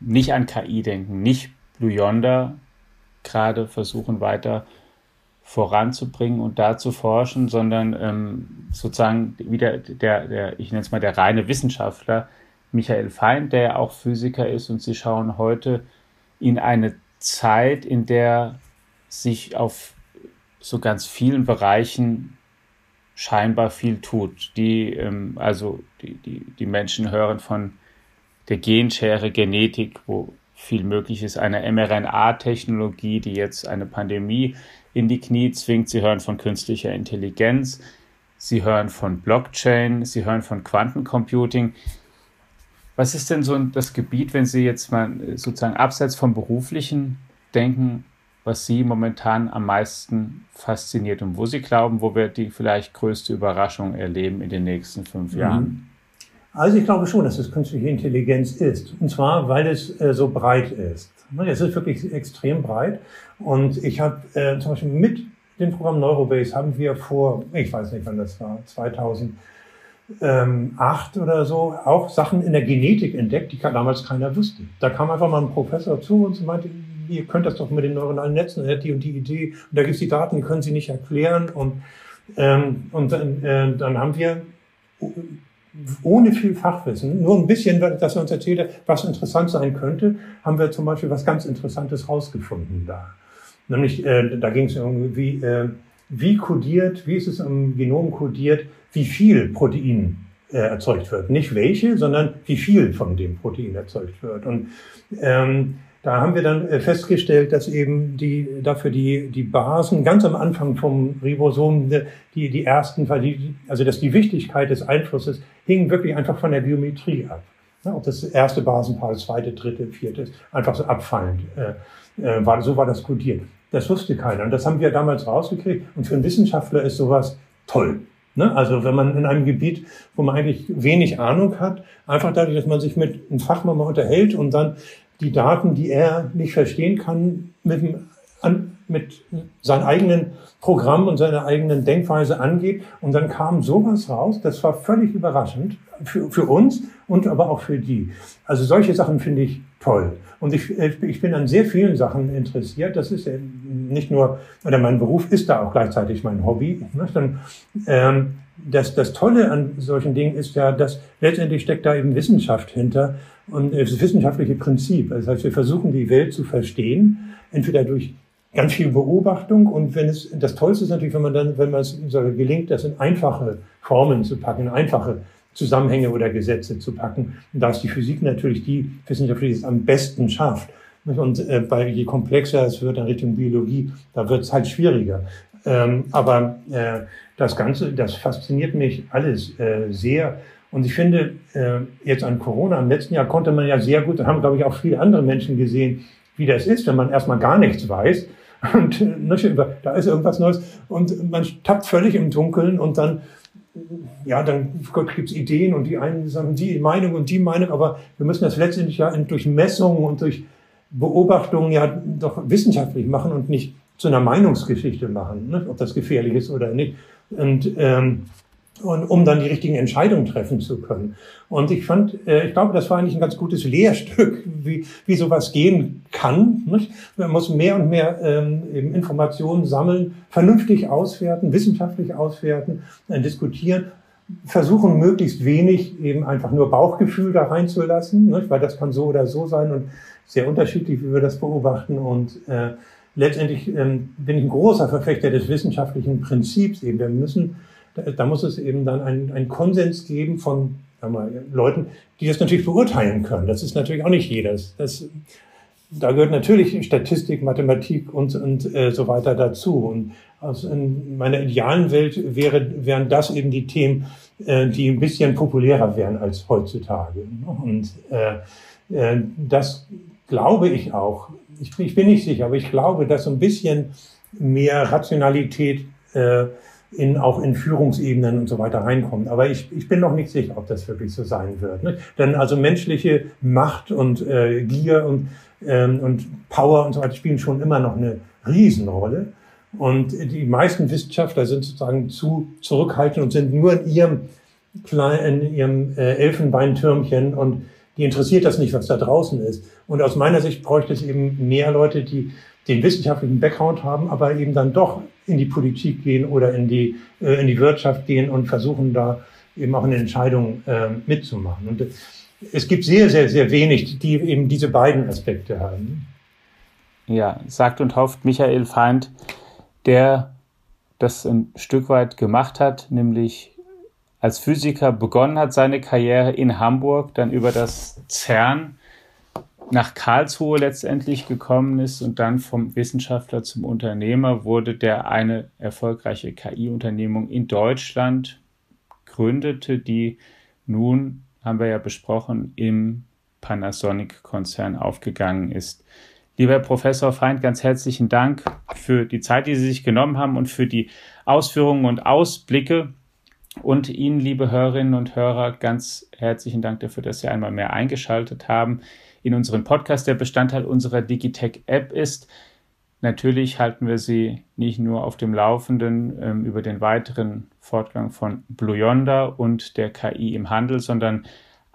nicht an KI denken, nicht Blue Yonder gerade versuchen weiter voranzubringen und da zu forschen, sondern ähm, sozusagen wieder der, der, ich nenne es mal der reine Wissenschaftler, Michael Feind, der ja auch Physiker ist und Sie schauen heute in eine Zeit, in der sich auf so ganz vielen Bereichen scheinbar viel tut. Die, ähm, also die, die, die Menschen hören von der Genschere Genetik, wo viel möglich ist, einer mRNA-Technologie, die jetzt eine Pandemie in die Knie zwingt. Sie hören von künstlicher Intelligenz, Sie hören von Blockchain, Sie hören von Quantencomputing. Was ist denn so das Gebiet, wenn Sie jetzt mal sozusagen abseits vom beruflichen denken, was Sie momentan am meisten fasziniert und wo Sie glauben, wo wir die vielleicht größte Überraschung erleben in den nächsten fünf mhm. Jahren? Also ich glaube schon, dass es künstliche Intelligenz ist. Und zwar, weil es äh, so breit ist. Es ist wirklich extrem breit. Und ich habe äh, zum Beispiel mit dem Programm Neurobase haben wir vor, ich weiß nicht wann das war, 2008 oder so, auch Sachen in der Genetik entdeckt, die damals keiner wusste. Da kam einfach mal ein Professor zu uns und meinte, ihr könnt das doch mit den neuronalen Netzen, er hat die und die Idee, und da gibt's die Daten, die können Sie nicht erklären. Und, ähm, und dann, äh, dann haben wir ohne viel Fachwissen, nur ein bisschen, dass er uns erzählt hat, was interessant sein könnte, haben wir zum Beispiel was ganz Interessantes rausgefunden da. Nämlich, äh, da ging es irgendwie, äh, wie kodiert, wie ist es im Genom kodiert, wie viel Protein äh, erzeugt wird. Nicht welche, sondern wie viel von dem Protein erzeugt wird. Und ähm, da haben wir dann äh, festgestellt, dass eben die, dafür die, die Basen ganz am Anfang vom Ribosom, die, die ersten, also dass die Wichtigkeit des Einflusses hing wirklich einfach von der Geometrie ab. Ja, ob das erste Basenpaar, das zweite, dritte, vierte, einfach so abfallend äh, äh, war, so war das kodiert. Das wusste keiner. Und das haben wir damals rausgekriegt. Und für einen Wissenschaftler ist sowas toll. Ne? Also wenn man in einem Gebiet, wo man eigentlich wenig Ahnung hat, einfach dadurch, dass man sich mit einem Fachmann mal unterhält und dann die Daten, die er nicht verstehen kann, mit, dem, an, mit seinem eigenen Programm und seiner eigenen Denkweise angeht. Und dann kam sowas raus, das war völlig überraschend für, für uns und aber auch für die. Also solche Sachen finde ich toll. Und ich, ich bin an sehr vielen Sachen interessiert. Das ist ja nicht nur, oder mein Beruf ist da auch gleichzeitig mein Hobby. Dann, ähm, das, das Tolle an solchen Dingen ist ja, dass letztendlich steckt da eben Wissenschaft hinter und das wissenschaftliche Prinzip. Das heißt, wir versuchen die Welt zu verstehen, entweder durch ganz viel Beobachtung und wenn es, das Tollste ist natürlich, wenn man dann, wenn man es gelingt, das in einfache Formen zu packen, in einfache Zusammenhänge oder Gesetze zu packen. Und da ist die Physik natürlich die Wissenschaft, die es am besten schafft. Und äh, bei, je komplexer es wird in Richtung Biologie, da wird es halt schwieriger. Ähm, aber äh, das Ganze, das fasziniert mich alles äh, sehr. Und ich finde, äh, jetzt an Corona, im letzten Jahr konnte man ja sehr gut, da haben, glaube ich, auch viele andere Menschen gesehen, wie das ist, wenn man erstmal gar nichts weiß. Und äh, da ist irgendwas Neues und man tappt völlig im Dunkeln und dann, ja, dann gibt es Ideen und die einen sagen die Meinung und die Meinung, aber wir müssen das letztendlich ja durch Messungen und durch Beobachtungen ja doch wissenschaftlich machen und nicht zu einer Meinungsgeschichte machen, ne? ob das gefährlich ist oder nicht. Und ähm, und um dann die richtigen Entscheidungen treffen zu können. Und ich fand, äh, ich glaube, das war eigentlich ein ganz gutes Lehrstück, <laughs> wie, wie sowas gehen kann. Man muss mehr und mehr ähm, eben Informationen sammeln, vernünftig auswerten, wissenschaftlich auswerten, äh, diskutieren, versuchen möglichst wenig eben einfach nur Bauchgefühl da reinzulassen, weil das kann so oder so sein und sehr unterschiedlich, wie wir das beobachten. Und äh, letztendlich ähm, bin ich ein großer Verfechter des wissenschaftlichen Prinzips eben. Wir müssen da muss es eben dann einen, einen Konsens geben von mal, Leuten, die das natürlich beurteilen können. Das ist natürlich auch nicht jeder. Das, da gehört natürlich Statistik, Mathematik und, und äh, so weiter dazu. Und aus in meiner idealen Welt wäre, wären das eben die Themen, äh, die ein bisschen populärer wären als heutzutage. Und äh, äh, das glaube ich auch. Ich, ich bin nicht sicher, aber ich glaube, dass ein bisschen mehr Rationalität äh, in, auch in Führungsebenen und so weiter reinkommt. Aber ich, ich bin noch nicht sicher, ob das wirklich so sein wird. Ne? Denn also menschliche Macht und äh, Gier und, ähm, und Power und so weiter spielen schon immer noch eine Riesenrolle. Und die meisten Wissenschaftler sind sozusagen zu zurückhaltend und sind nur in ihrem kleinen, in ihrem äh, Elfenbeintürmchen und die interessiert das nicht, was da draußen ist. Und aus meiner Sicht bräuchte es eben mehr Leute, die den wissenschaftlichen Background haben, aber eben dann doch in die Politik gehen oder in die, äh, in die Wirtschaft gehen und versuchen da eben auch eine Entscheidung äh, mitzumachen. Und es gibt sehr, sehr, sehr wenig, die eben diese beiden Aspekte haben. Ja, sagt und hofft Michael Feind, der das ein Stück weit gemacht hat, nämlich als Physiker begonnen hat seine Karriere in Hamburg, dann über das CERN nach Karlsruhe letztendlich gekommen ist und dann vom Wissenschaftler zum Unternehmer wurde, der eine erfolgreiche KI-Unternehmung in Deutschland gründete, die nun, haben wir ja besprochen, im Panasonic-Konzern aufgegangen ist. Lieber Herr Professor Feind, ganz herzlichen Dank für die Zeit, die Sie sich genommen haben und für die Ausführungen und Ausblicke Und Ihnen, liebe Hörerinnen und Hörer, ganz herzlichen Dank dafür, dass Sie einmal mehr eingeschaltet haben in unseren Podcast, der Bestandteil unserer Digitech-App ist. Natürlich halten wir Sie nicht nur auf dem Laufenden ähm, über den weiteren Fortgang von Blue Yonder und der KI im Handel, sondern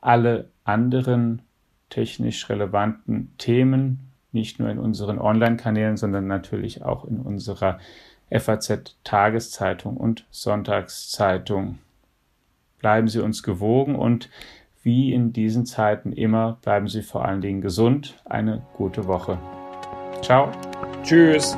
alle anderen technisch relevanten Themen, nicht nur in unseren Online-Kanälen, sondern natürlich auch in unserer FAZ Tageszeitung und Sonntagszeitung. Bleiben Sie uns gewogen und wie in diesen Zeiten immer, bleiben Sie vor allen Dingen gesund. Eine gute Woche. Ciao. Tschüss.